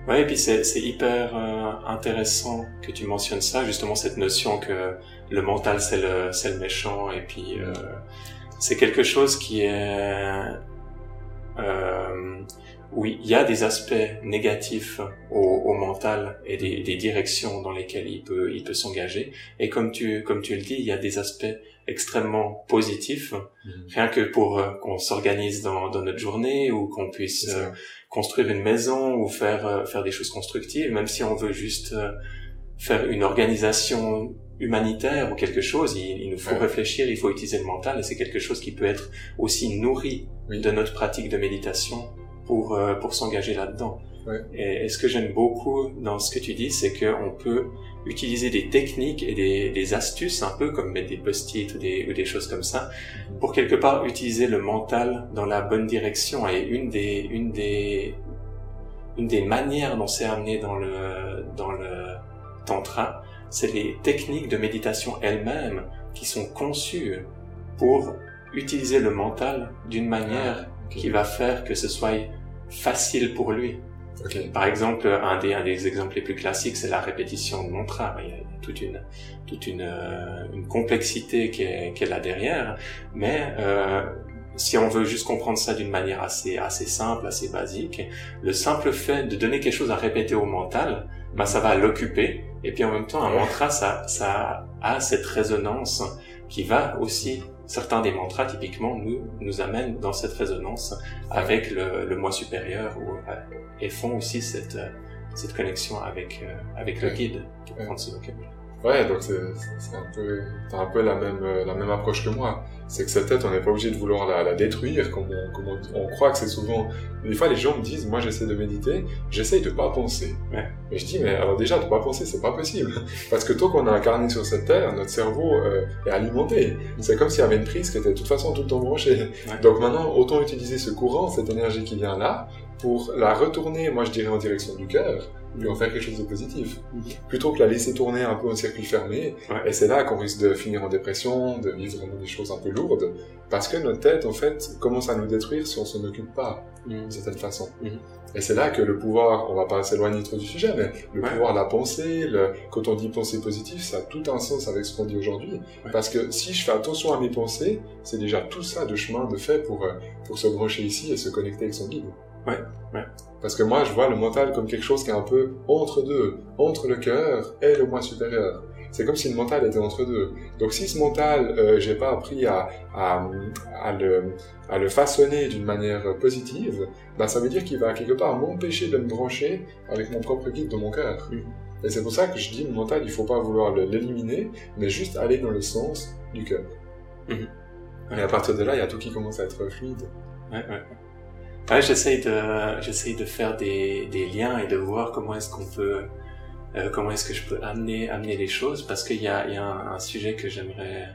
Ouais, et puis c'est hyper euh, intéressant que tu mentionnes ça, justement cette notion que le mental c'est le le méchant et puis euh, c'est quelque chose qui est euh, oui, il y a des aspects négatifs au, au mental et des, des directions dans lesquelles il peut il peut s'engager. Et comme tu comme tu le dis, il y a des aspects extrêmement positifs. Rien que pour euh, qu'on s'organise dans, dans notre journée ou qu'on puisse euh, construire une maison ou faire euh, faire des choses constructives, même si on veut juste faire une organisation humanitaire ou quelque chose, il, il nous faut Ouais. réfléchir, il faut utiliser le mental et c'est quelque chose qui peut être aussi nourri Oui. de notre pratique de méditation pour euh, pour s'engager là-dedans. Et, ce que j'aime beaucoup dans ce que tu dis, c'est qu'on peut utiliser des techniques et des, des, astuces, un peu comme mettre des post-it ou des, ou des choses comme ça, mhm. pour quelque part utiliser le mental dans la bonne direction. Et une des, une des, une des manières dont c'est amené dans le, dans le tantra, c'est les techniques de méditation elles-mêmes qui sont conçues pour utiliser le mental d'une manière ah, qui va faire que ce soit facile pour lui. Par exemple, un des, un des exemples les plus classiques, c'est la répétition de mantra. Il y a toute une, toute une, euh, une complexité qui est, qui est là derrière, mais euh, si on veut juste comprendre ça d'une manière assez, assez simple, assez basique, le simple fait de donner quelque chose à répéter au mental, bah, ça va l'occuper. Et puis en même temps, un mantra, ça, ça a cette résonance qui va aussi certains des mantras typiquement nous nous amènent dans cette résonance avec le, le moi supérieur ou, euh, et font aussi cette euh, cette connexion avec euh, avec le guide pour prendre ce vocabulaire. Ouais, donc c'est un peu, t'as un peu la même, la même approche que moi. C'est que cette tête, on n'est pas obligé de vouloir la, la détruire, comme on, comme on, croit que c'est souvent. Des fois, les gens me disent, moi, j'essaie de méditer, j'essaye de pas penser. Ouais. Mais je dis, mais alors déjà, de pas penser, c'est pas possible, parce que tant qu'on a incarné sur cette terre, notre cerveau euh, est alimenté. C'est comme s'il y avait une prise qui était de toute façon tout le temps branchée. Donc maintenant, autant utiliser ce courant, cette énergie qui vient là, pour la retourner, moi, je dirais en direction du cœur lui en faire quelque chose de positif. Plutôt que la laisser tourner un peu en circuit fermé. Et c'est là qu'on risque de finir en dépression, de vivre vraiment des choses un peu lourdes. Parce que notre tête, en fait, commence à nous détruire si on s'en occupe pas, mm. d'une certaine façon. Mm. Et c'est là que le pouvoir, on va pas s'éloigner trop du sujet, mais le pouvoir de la pensée, le, quand on dit pensée positive, ça a tout un sens avec ce qu'on dit aujourd'hui. Parce que si je fais attention à mes pensées, c'est déjà tout ça de chemin de fait pour, euh, pour se brancher ici et se connecter avec son guide. Ouais, ouais. Parce que moi, je vois le mental comme quelque chose qui est un peu entre deux, entre le cœur et le moi supérieur. C'est comme si le mental était entre deux. Donc si ce mental, euh, j'ai pas appris à, à, à, le, à le façonner d'une manière positive, bah ça veut dire qu'il va quelque part m'empêcher de me brancher avec mon propre guide de mon cœur. Et c'est pour ça que je dis le mental, il faut pas vouloir l'éliminer, mais juste aller dans le sens du cœur. Mm-hmm. Et à partir de là, il y a tout qui commence à être fluide. Ouais, ouais. Ouais, j'essaye de, j'essaye de faire des, des liens et de voir comment est-ce qu'on peut, euh, comment est-ce que je peux amener, amener les choses parce qu'il y a, il y a un, sujet que j'aimerais,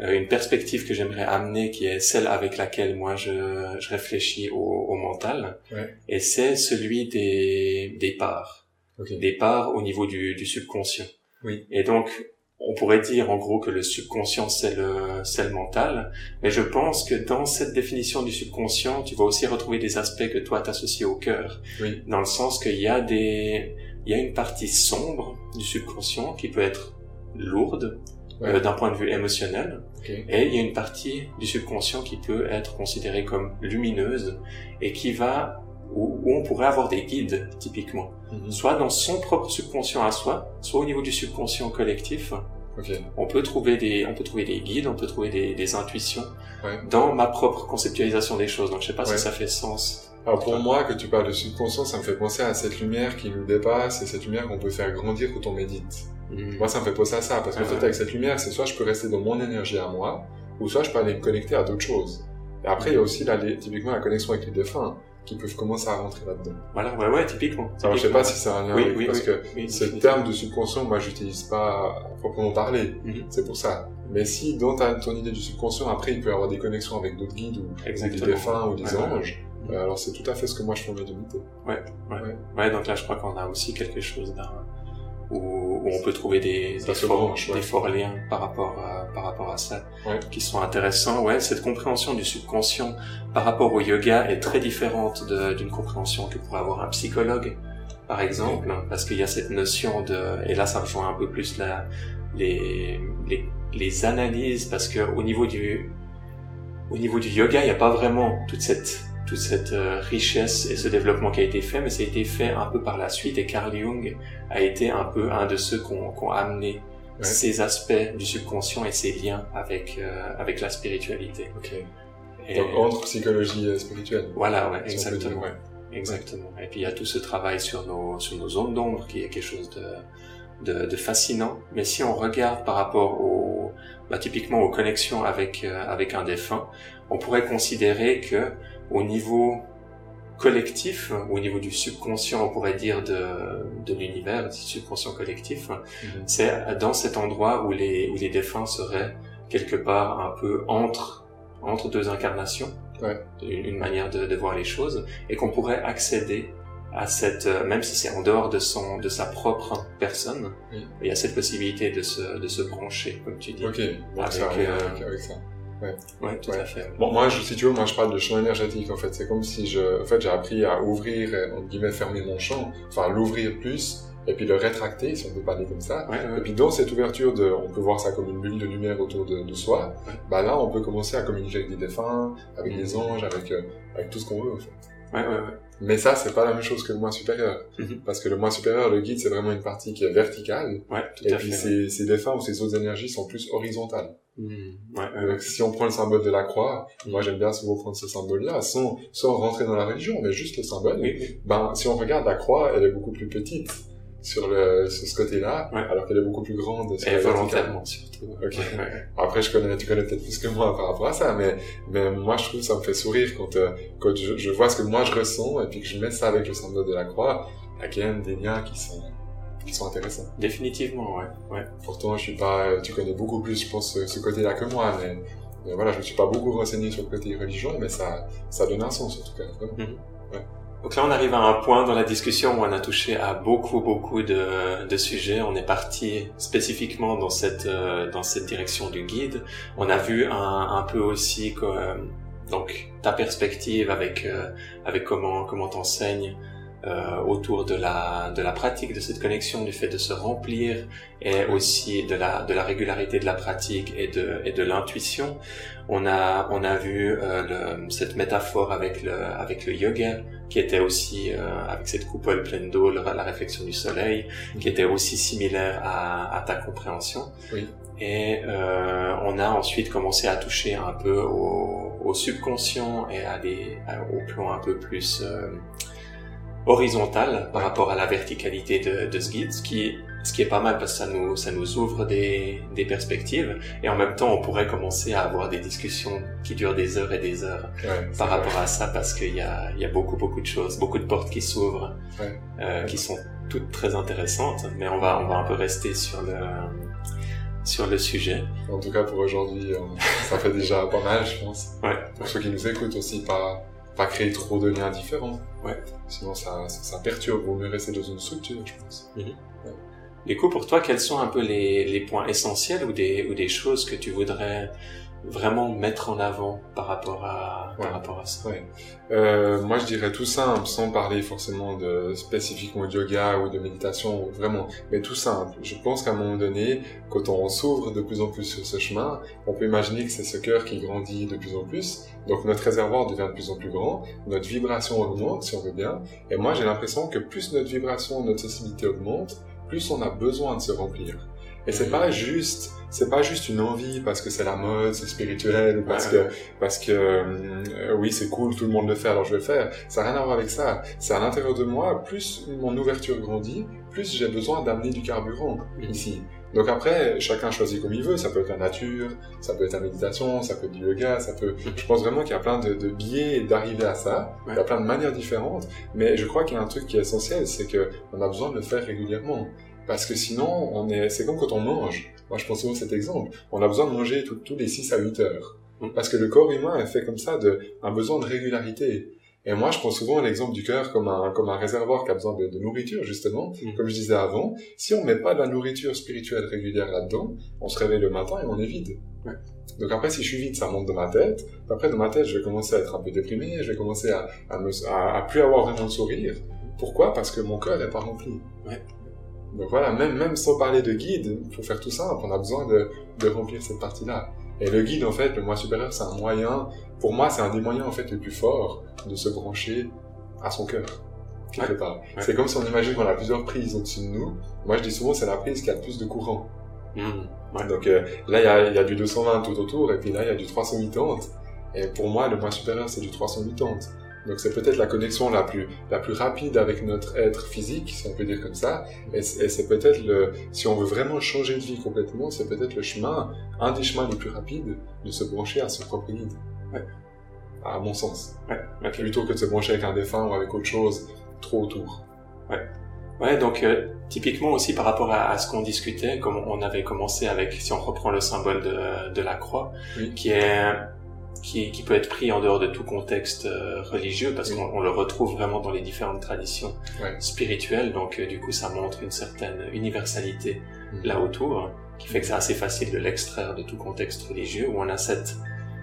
euh, une perspective que j'aimerais amener qui est celle avec laquelle moi je, je réfléchis au, au mental. Ouais. Et c'est celui des, des parts. Des parts au niveau du, du subconscient. Oui. Et donc, on pourrait dire en gros que le subconscient c'est le c'est le mental, mais je pense que dans cette définition du subconscient, tu vas aussi retrouver des aspects que toi t'associes au cœur, oui. dans le sens qu'il y a des il y a une partie sombre du subconscient qui peut être lourde euh, d'un point de vue émotionnel, et il y a une partie du subconscient qui peut être considérée comme lumineuse et qui va où, on pourrait avoir des guides typiquement, mhm. soit dans son propre subconscient à soi, soit au niveau du subconscient collectif. On peut trouver des, on peut trouver des guides, on peut trouver des, des intuitions dans ma propre conceptualisation des choses. Donc je sais pas si ça fait sens. Alors pour moi, que tu parles de subconscient, ça me fait penser à cette lumière qui nous dépasse et cette lumière qu'on peut faire grandir quand on médite. Mhm. Moi, ça me fait penser à ça parce qu'en fait, avec cette lumière, c'est soit je peux rester dans mon énergie à moi, ou soit je peux aller me connecter à d'autres choses. Et après, il y a aussi la, typiquement la connexion avec les défunts qui peuvent commencer à rentrer là-dedans. Voilà, ouais, ouais, typiquement. Je sais pas si c'est un lien oui, parce que ce terme de subconscient, moi, j'utilise pas à proprement parler. Mhm. C'est pour ça. Mais si dans ta, ton idée du subconscient, après, il peut y avoir des connexions avec d'autres guides ou, des défunts ou des anges, euh, alors c'est tout à fait ce que moi je fais en médiumnité. Ouais, ouais, ouais. Ouais, donc là, je crois qu'on a aussi quelque chose d'un où, on peut trouver des, des, forts, des forts liens par rapport à, par rapport à ça, qui sont intéressants. Ouais, cette compréhension du subconscient par rapport au yoga est très différente d'une compréhension que pourrait avoir un psychologue, par exemple, parce qu'il y a cette notion de, et là ça rejoint un peu plus la, les, les, les analyses, parce que au niveau du, au niveau du yoga, il n'y a pas vraiment toute cette toute cette euh, richesse et ce développement qui a été fait, mais ça a été fait un peu par la suite et Carl Jung a été un peu un de ceux qui ont, amené ces aspects du subconscient et ces liens avec euh, avec la spiritualité. Donc entre psychologie et spirituelle. Voilà, ouais, exactement. Exactement. Et puis il y a tout ce travail sur nos sur nos zones d'ombre qui est quelque chose de, de, de fascinant. Mais si on regarde par rapport au bah, typiquement aux connexions avec euh, avec un défunt, on pourrait considérer que au niveau collectif, au niveau du subconscient, on pourrait dire de, de l'univers, du subconscient collectif, Mhm. c'est dans cet endroit où les, où les défunts seraient quelque part un peu entre, entre deux incarnations, Ouais. une, une manière de, de voir les choses, et qu'on pourrait accéder à cette, euh, même si c'est en dehors de son, de sa propre personne, il y a cette possibilité de se, de se brancher, comme tu dis. Ok, donc Avec, ça arrive euh, avec, avec ça. Ouais, tout Ouais. à fait. Bon, moi, je, si tu veux, moi, je parle de champ énergétique, en fait. C'est comme si je, en fait, j'ai appris à ouvrir, entre guillemets, fermer mon champ, enfin, l'ouvrir plus, et puis le rétracter, si on peut parler comme ça. Ouais, ouais. Et puis, dans cette ouverture de, on peut voir ça comme une bulle de lumière autour de, de soi, Ouais. bah là, on peut commencer à communiquer avec des défunts, avec Mhm. des anges, avec, euh, avec tout ce qu'on veut, en fait. Ouais, ouais, ouais. Mais ça, c'est pas la même chose que le moi supérieur. Mhm. Parce que le moi supérieur, le guide, c'est vraiment une partie qui est verticale, Ouais, tout et à puis fait. ces, ces défunts ou ces autres énergies sont plus horizontales. Mhm. Ouais. Donc, si on prend le symbole de la croix, moi j'aime bien souvent prendre ce symbole-là, sans, sans rentrer dans la religion, mais juste le symbole. Oui. Ben, si on regarde la croix, elle est beaucoup plus petite sur, le, sur ce côté-là, Ouais. alors qu'elle est beaucoup plus grande sur Et volontairement, surtout. Ok. Ouais, ouais. Après, je connais, tu connais peut-être plus que moi par rapport à ça, mais, mais moi je trouve que ça me fait sourire quand, euh, quand je, je vois ce que moi je ressens et puis que je mets ça avec le symbole de la croix, il y a quand même des liens qui sont, qui sont intéressants. Définitivement, ouais. ouais. Pourtant, je suis pas, tu connais beaucoup plus, je pense, ce, côté-là que moi, mais, mais voilà, je me suis pas beaucoup renseigné sur le côté religion, mais ça, ça donne un sens, en tout cas, vraiment. Donc là, on arrive à un point dans la discussion où on a touché à beaucoup, beaucoup de, de sujets. On est parti spécifiquement dans cette, euh, dans cette direction du guide. On a vu un, un peu aussi que, euh, donc ta perspective avec, euh, avec comment comment t'enseignes euh, autour de la de la pratique de cette connexion, du fait de se remplir et aussi de la de la régularité de la pratique et de et de l'intuition. On a on a vu euh, le, cette métaphore avec le avec le yoga qui était aussi euh, avec cette coupole pleine d'eau, la réflexion du soleil, qui était aussi similaire à, à ta compréhension. Oui. Et on a ensuite commencé à toucher un peu au, au subconscient et à des, à- au plan un peu plus euh, horizontal par rapport à la verticalité de, de ce guide, ce qui, ce qui est pas mal parce que ça nous, ça nous ouvre des, des perspectives et en même temps on pourrait commencer à avoir des discussions qui durent des heures et des heures Ouais, par vrai. rapport à ça parce qu'il y a, y a beaucoup beaucoup de choses, beaucoup de portes qui s'ouvrent, Ouais. euh, qui sont toutes très intéressantes, mais on va on va un peu rester sur le sur le sujet. En tout cas, pour aujourd'hui, euh, ça fait déjà pas mal, je pense. Ouais. Pour ceux qui nous écoutent aussi, pas, pas créer trop de liens différents. Ouais. Sinon, ça, ça, ça perturbe. Vaut mieux rester dans une structure, je pense. Du coup, pour toi, quels sont un peu les, les points essentiels ou des ou des choses que tu voudrais vraiment mettre en avant par rapport à Ouais. par rapport à ça Ouais. Euh, moi, je dirais tout simple, sans parler forcément de spécifiquement de yoga ou de méditation, vraiment, mais tout simple. Je pense qu'à un moment donné, quand on s'ouvre de plus en plus sur ce chemin, on peut imaginer que c'est ce cœur qui grandit de plus en plus. Donc notre réservoir devient de plus en plus grand, notre vibration augmente, si on veut bien. Et moi, j'ai l'impression que plus notre vibration, notre sensibilité augmente, plus on a besoin de se remplir. Et c'est pas juste, c'est pas juste une envie parce que c'est la mode, c'est spirituel, parce Ouais. que parce que euh, oui c'est cool, tout le monde le fait, alors je vais le faire. Ça n'a rien à voir avec ça. C'est à l'intérieur de moi, plus mon ouverture grandit, plus j'ai besoin d'amener du carburant ici. Donc après, chacun choisit comme il veut. Ça peut être la nature, ça peut être la méditation, ça peut être du yoga, ça peut. Je pense vraiment qu'il y a plein de, de biais d'arriver à ça. Il y a plein de manières différentes. Mais je crois qu'il y a un truc qui est essentiel, c'est que on a besoin de le faire régulièrement. Parce que sinon, on est, c'est comme quand on mange. Moi, je pense souvent à cet exemple. On a besoin de manger tous les 6 à 8 heures. Mm. Parce que le corps humain est fait comme ça, de, un besoin de régularité. Et moi, je prends souvent l'exemple du cœur comme un, comme un réservoir qui a besoin de, de nourriture, justement. Mm. Comme je disais avant, si on met pas de la nourriture spirituelle régulière là-dedans, on se réveille le matin et on est vide. Ouais. Donc après, si je suis vide, ça monte dans ma tête. Après, dans ma tête, je vais commencer à être un peu déprimé, je vais commencer à, à, me, à, à plus avoir vraiment de sourire. Pourquoi? Parce que mon cœur n'est pas rempli. Ouais. Donc voilà, même, même sans parler de guide, pour faire tout simple, on a besoin de, de remplir cette partie-là. Et le guide, en fait, le moi supérieur, c'est un moyen, pour moi, c'est un des moyens, en fait, les plus forts de se brancher à son cœur. Quelque part. Ouais. C'est comme si on imagine qu'on a plusieurs prises au-dessus de nous. Moi, je dis souvent, c'est la prise qui a le plus de courant. Ouais. Donc euh, là, il y a, y a du 220 tout autour, et puis là, il y a du 380. Et pour moi, le moi supérieur, c'est du 380. Donc c'est peut-être la connexion la plus, la plus rapide avec notre être physique, si on peut dire comme ça. Et c'est peut-être le, si on veut vraiment changer de vie complètement, c'est peut-être le chemin, un des chemins les plus rapides de se brancher à son propre guide. à mon sens. Ouais. Plutôt que de se brancher avec un défunt ou avec autre chose trop autour. Ouais, donc euh, typiquement aussi par rapport à, à ce qu'on discutait, comme on avait commencé avec, si on reprend le symbole de, de la croix, Oui. qui est qui, qui peut être pris en dehors de tout contexte euh, religieux, parce qu'on on le retrouve vraiment dans les différentes traditions Ouais. spirituelles, donc euh, du coup ça montre une certaine universalité Mhm. là autour, qui fait que c'est assez facile de l'extraire de tout contexte religieux, où on a cette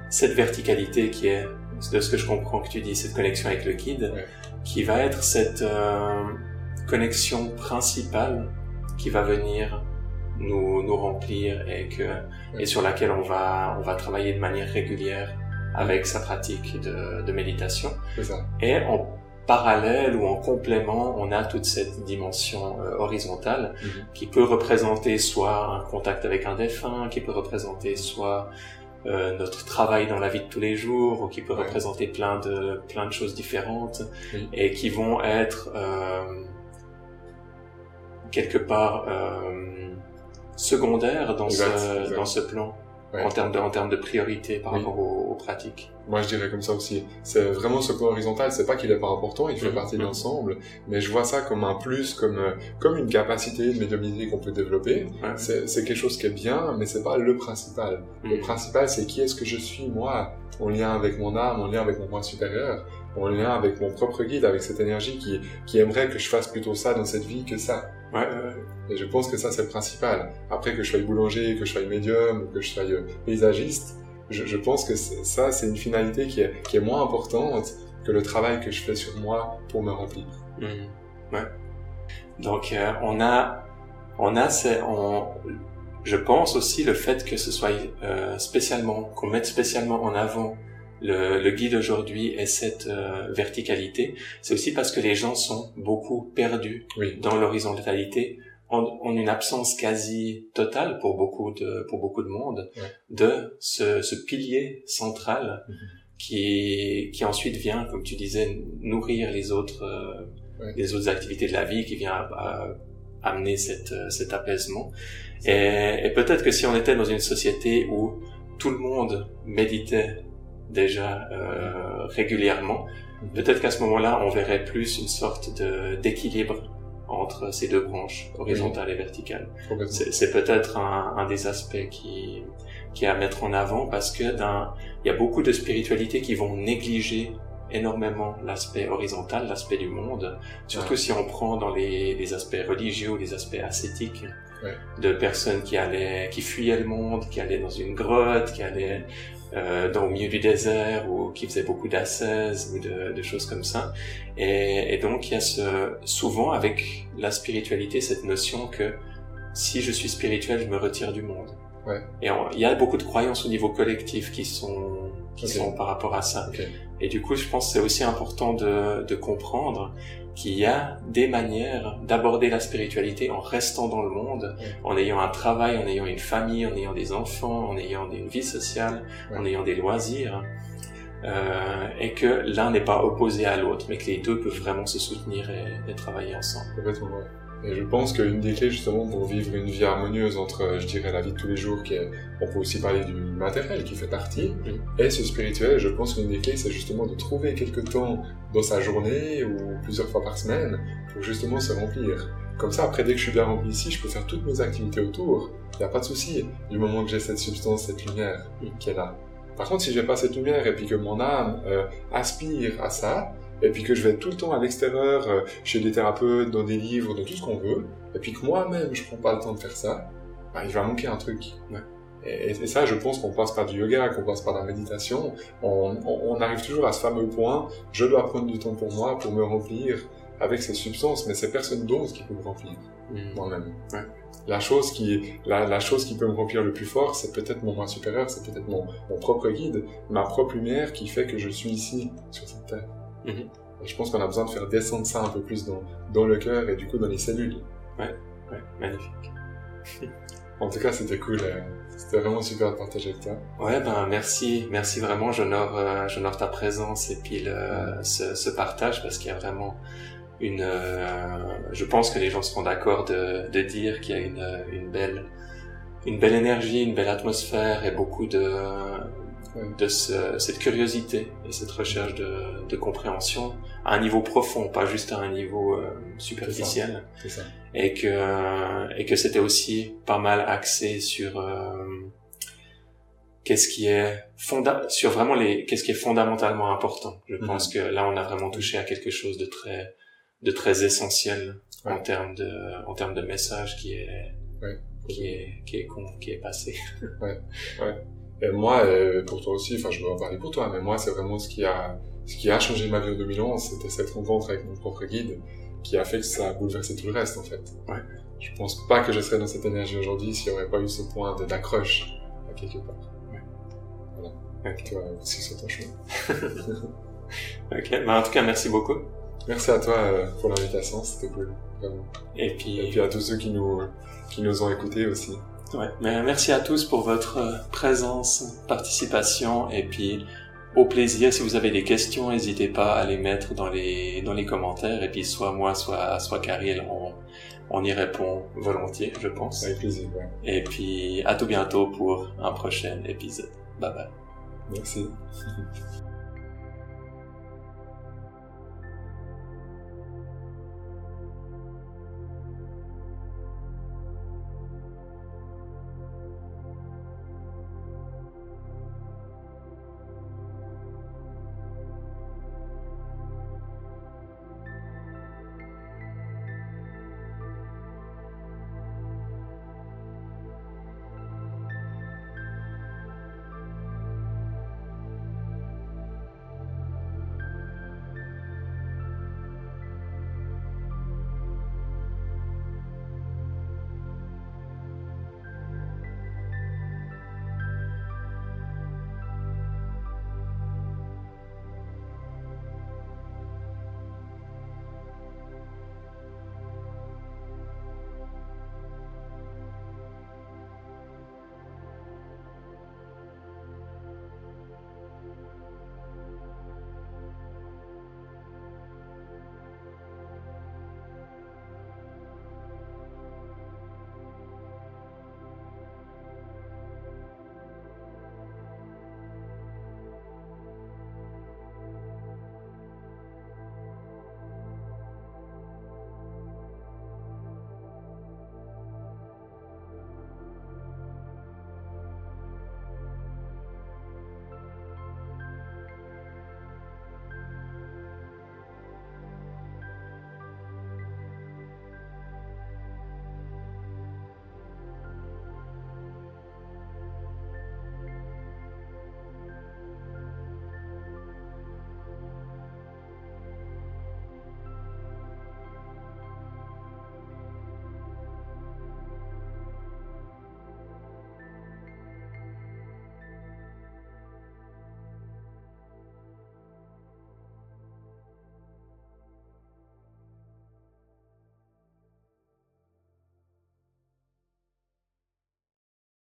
cette verticalité qui est, de ce que je comprends que tu dis, cette connexion avec le guide, Ouais. qui va être cette euh, connexion principale qui va venir nous, nous remplir et que et sur laquelle on va on va travailler de manière régulière avec sa pratique de, de méditation ça. et en parallèle ou en complément on a toute cette dimension euh, horizontale Mhm. qui peut représenter soit un contact avec un défunt qui peut représenter soit euh, notre travail dans la vie de tous les jours ou qui peut Ouais. représenter plein de plein de choses différentes et qui vont être euh, quelque part euh, secondaires dans Exact, ce exact. dans ce plan Ouais. en termes de en termes de priorité par Oui. rapport aux, aux pratiques. Moi, je dirais comme ça aussi. C'est vraiment ce plan horizontal. C'est pas qu'il est pas important, il fait Mhm. partie de Mhm. l'ensemble, mais je vois ça comme un plus, comme euh, comme une capacité de médiumnité qu'on peut développer. Ouais. C'est quelque chose qui est bien, mais c'est pas le principal. Le Mhm. principal, c'est qui est-ce que je suis moi, en lien avec mon âme, en lien avec mon moi supérieur, en lien avec mon propre guide, avec cette énergie qui qui aimerait que je fasse plutôt ça dans cette vie que ça. Ouais, ouais, Et je pense que ça, c'est le principal. Après, que je sois boulanger, que je sois médium, que je sois euh, paysagiste, je, je pense que ça, c'est une finalité qui est, qui est moins importante que le travail que je fais sur moi pour me remplir. Ouais. Donc euh, on a, on a, ces- on, je pense aussi le fait que ce soit euh, spécialement, qu'on mette spécialement en avant le, le guide aujourd'hui et cette euh, verticalité, c'est aussi parce que les gens sont beaucoup perdus Oui. dans l'horizontalité, en, en une absence quasi totale pour beaucoup de pour beaucoup de monde Ouais. de ce, ce pilier central Mhm. qui qui ensuite vient, comme tu disais, nourrir les autres euh, Ouais. les autres activités de la vie, qui vient à- à amener cette, euh, cet apaisement. Et, et peut-être que si on était dans une société où tout le monde méditait déjà euh, régulièrement, Mhm. peut-être qu'à ce moment-là, on verrait plus une sorte de d'équilibre entre ces deux branches, horizontale et verticale. C'est peut-être un, un des aspects qui, qui est à mettre en avant parce que il y a beaucoup de spiritualités qui vont négliger énormément l'aspect horizontal, l'aspect du monde, surtout si on prend dans les, les aspects religieux les aspects ascétiques Ouais. de personnes qui allaient, qui fuyaient le monde, qui allaient dans une grotte, qui allaient euh, dans au milieu du désert ou qui faisaient beaucoup d'ascèses ou de, de choses comme ça. Et, et donc il y a ce, souvent avec la spiritualité cette notion que si je suis spirituel, je me retire du monde. Ouais. Et il y a beaucoup de croyances au niveau collectif qui sont qui Ok. sont par rapport à ça. Et du coup, je pense que c'est aussi important de, de comprendre qu'il y a des manières d'aborder la spiritualité en restant dans le monde, Ouais. en ayant un travail, en ayant une famille, en ayant des enfants, en ayant une vie sociale, Ouais. en ayant des loisirs, euh, et que l'un n'est pas opposé à l'autre, mais que les deux peuvent vraiment se soutenir et, et travailler ensemble. Et je pense qu'une des clés justement pour vivre une vie harmonieuse entre, euh, je dirais, la vie de tous les jours, qui est, on peut aussi parler du matériel qui fait partie, Mhm. et ce spirituel, je pense qu'une des clés, c'est justement de trouver quelque temps dans sa journée ou plusieurs fois par semaine pour justement se remplir. Comme ça, après, dès que je suis bien rempli ici, je peux faire toutes mes activités autour. Il n'y a pas de souci, du moment que j'ai cette substance, cette lumière qui est là. Par contre, si j'ai pas cette lumière et puis que mon âme euh, aspire à ça, et puis que je vais tout le temps à l'extérieur, euh, chez des thérapeutes, dans des livres, dans tout ce qu'on veut, et puis que moi-même je prends pas le temps de faire ça, bah, il va manquer un truc. Ouais. Et, et ça, je pense qu'on passe par du yoga, qu'on passe par la méditation, on, on- on arrive toujours à ce fameux point, je dois prendre du temps pour moi, pour me remplir avec ces substances, mais c'est personne d'autre qui peut me remplir, Mm. moi-même. Ouais. La chose qui, la, la chose qui peut me remplir le plus fort, c'est peut-être mon moi supérieur, c'est peut-être mon, mon propre guide, ma propre lumière qui fait que je suis ici, sur cette terre. Mhm. Et je pense qu'on a besoin de faire descendre ça un peu plus dans, dans le cœur et du coup dans les cellules. Ouais, magnifique. En tout cas, c'était cool. euh, C'était vraiment super de partager avec toi. Ouais, ben merci, merci vraiment. J'honore, euh, j'honore ta présence et puis le, ce, ce partage parce qu'il y a vraiment une. euh, je pense que les gens seront d'accord de, de dire qu'il y a une, une belle, une belle énergie, une belle atmosphère et beaucoup de de cette curiosité et cette recherche de, de, compréhension à un niveau profond, pas juste à un niveau euh, superficiel. C'est ça. Et que et que c'était aussi pas mal axé sur euh, qu'est-ce qui est fonda sur vraiment les qu'est-ce qui est fondamentalement important. Je mhm. pense que là on a vraiment touché à quelque chose de très de très essentiel en termes de en termes de message qui est ouais. qui est qui est qui est passé. ouais. Ouais. Et moi, euh, pour toi aussi, enfin, je vais en parler pour toi, mais moi, c'est vraiment ce qui a, ce qui a changé ma vie en 2011, c'était cette rencontre avec mon propre guide, qui a fait que ça a bouleversé tout le reste, en fait. Ouais. Je pense pas que je serais dans cette énergie aujourd'hui s'il n'y aurait pas eu ce point d'accroche à quelque part. Ouais. Voilà. Toi aussi sur ton chemin. ok. Bah, en tout cas, merci beaucoup. Merci à toi euh, pour l'invitation, c'était cool. Vraiment. Et puis... Et puis à tous ceux qui nous, qui nous ont écoutés aussi. Ouais, mais merci à tous pour votre euh, présence, participation et puis au plaisir. Si vous avez des questions, n'hésitez pas à les mettre dans les dans les commentaires et puis soit moi, soit soit on on y répond volontiers, je pense. Avec plaisir. Ouais. Et puis à tout bientôt pour un prochain épisode. Bye bye. Merci.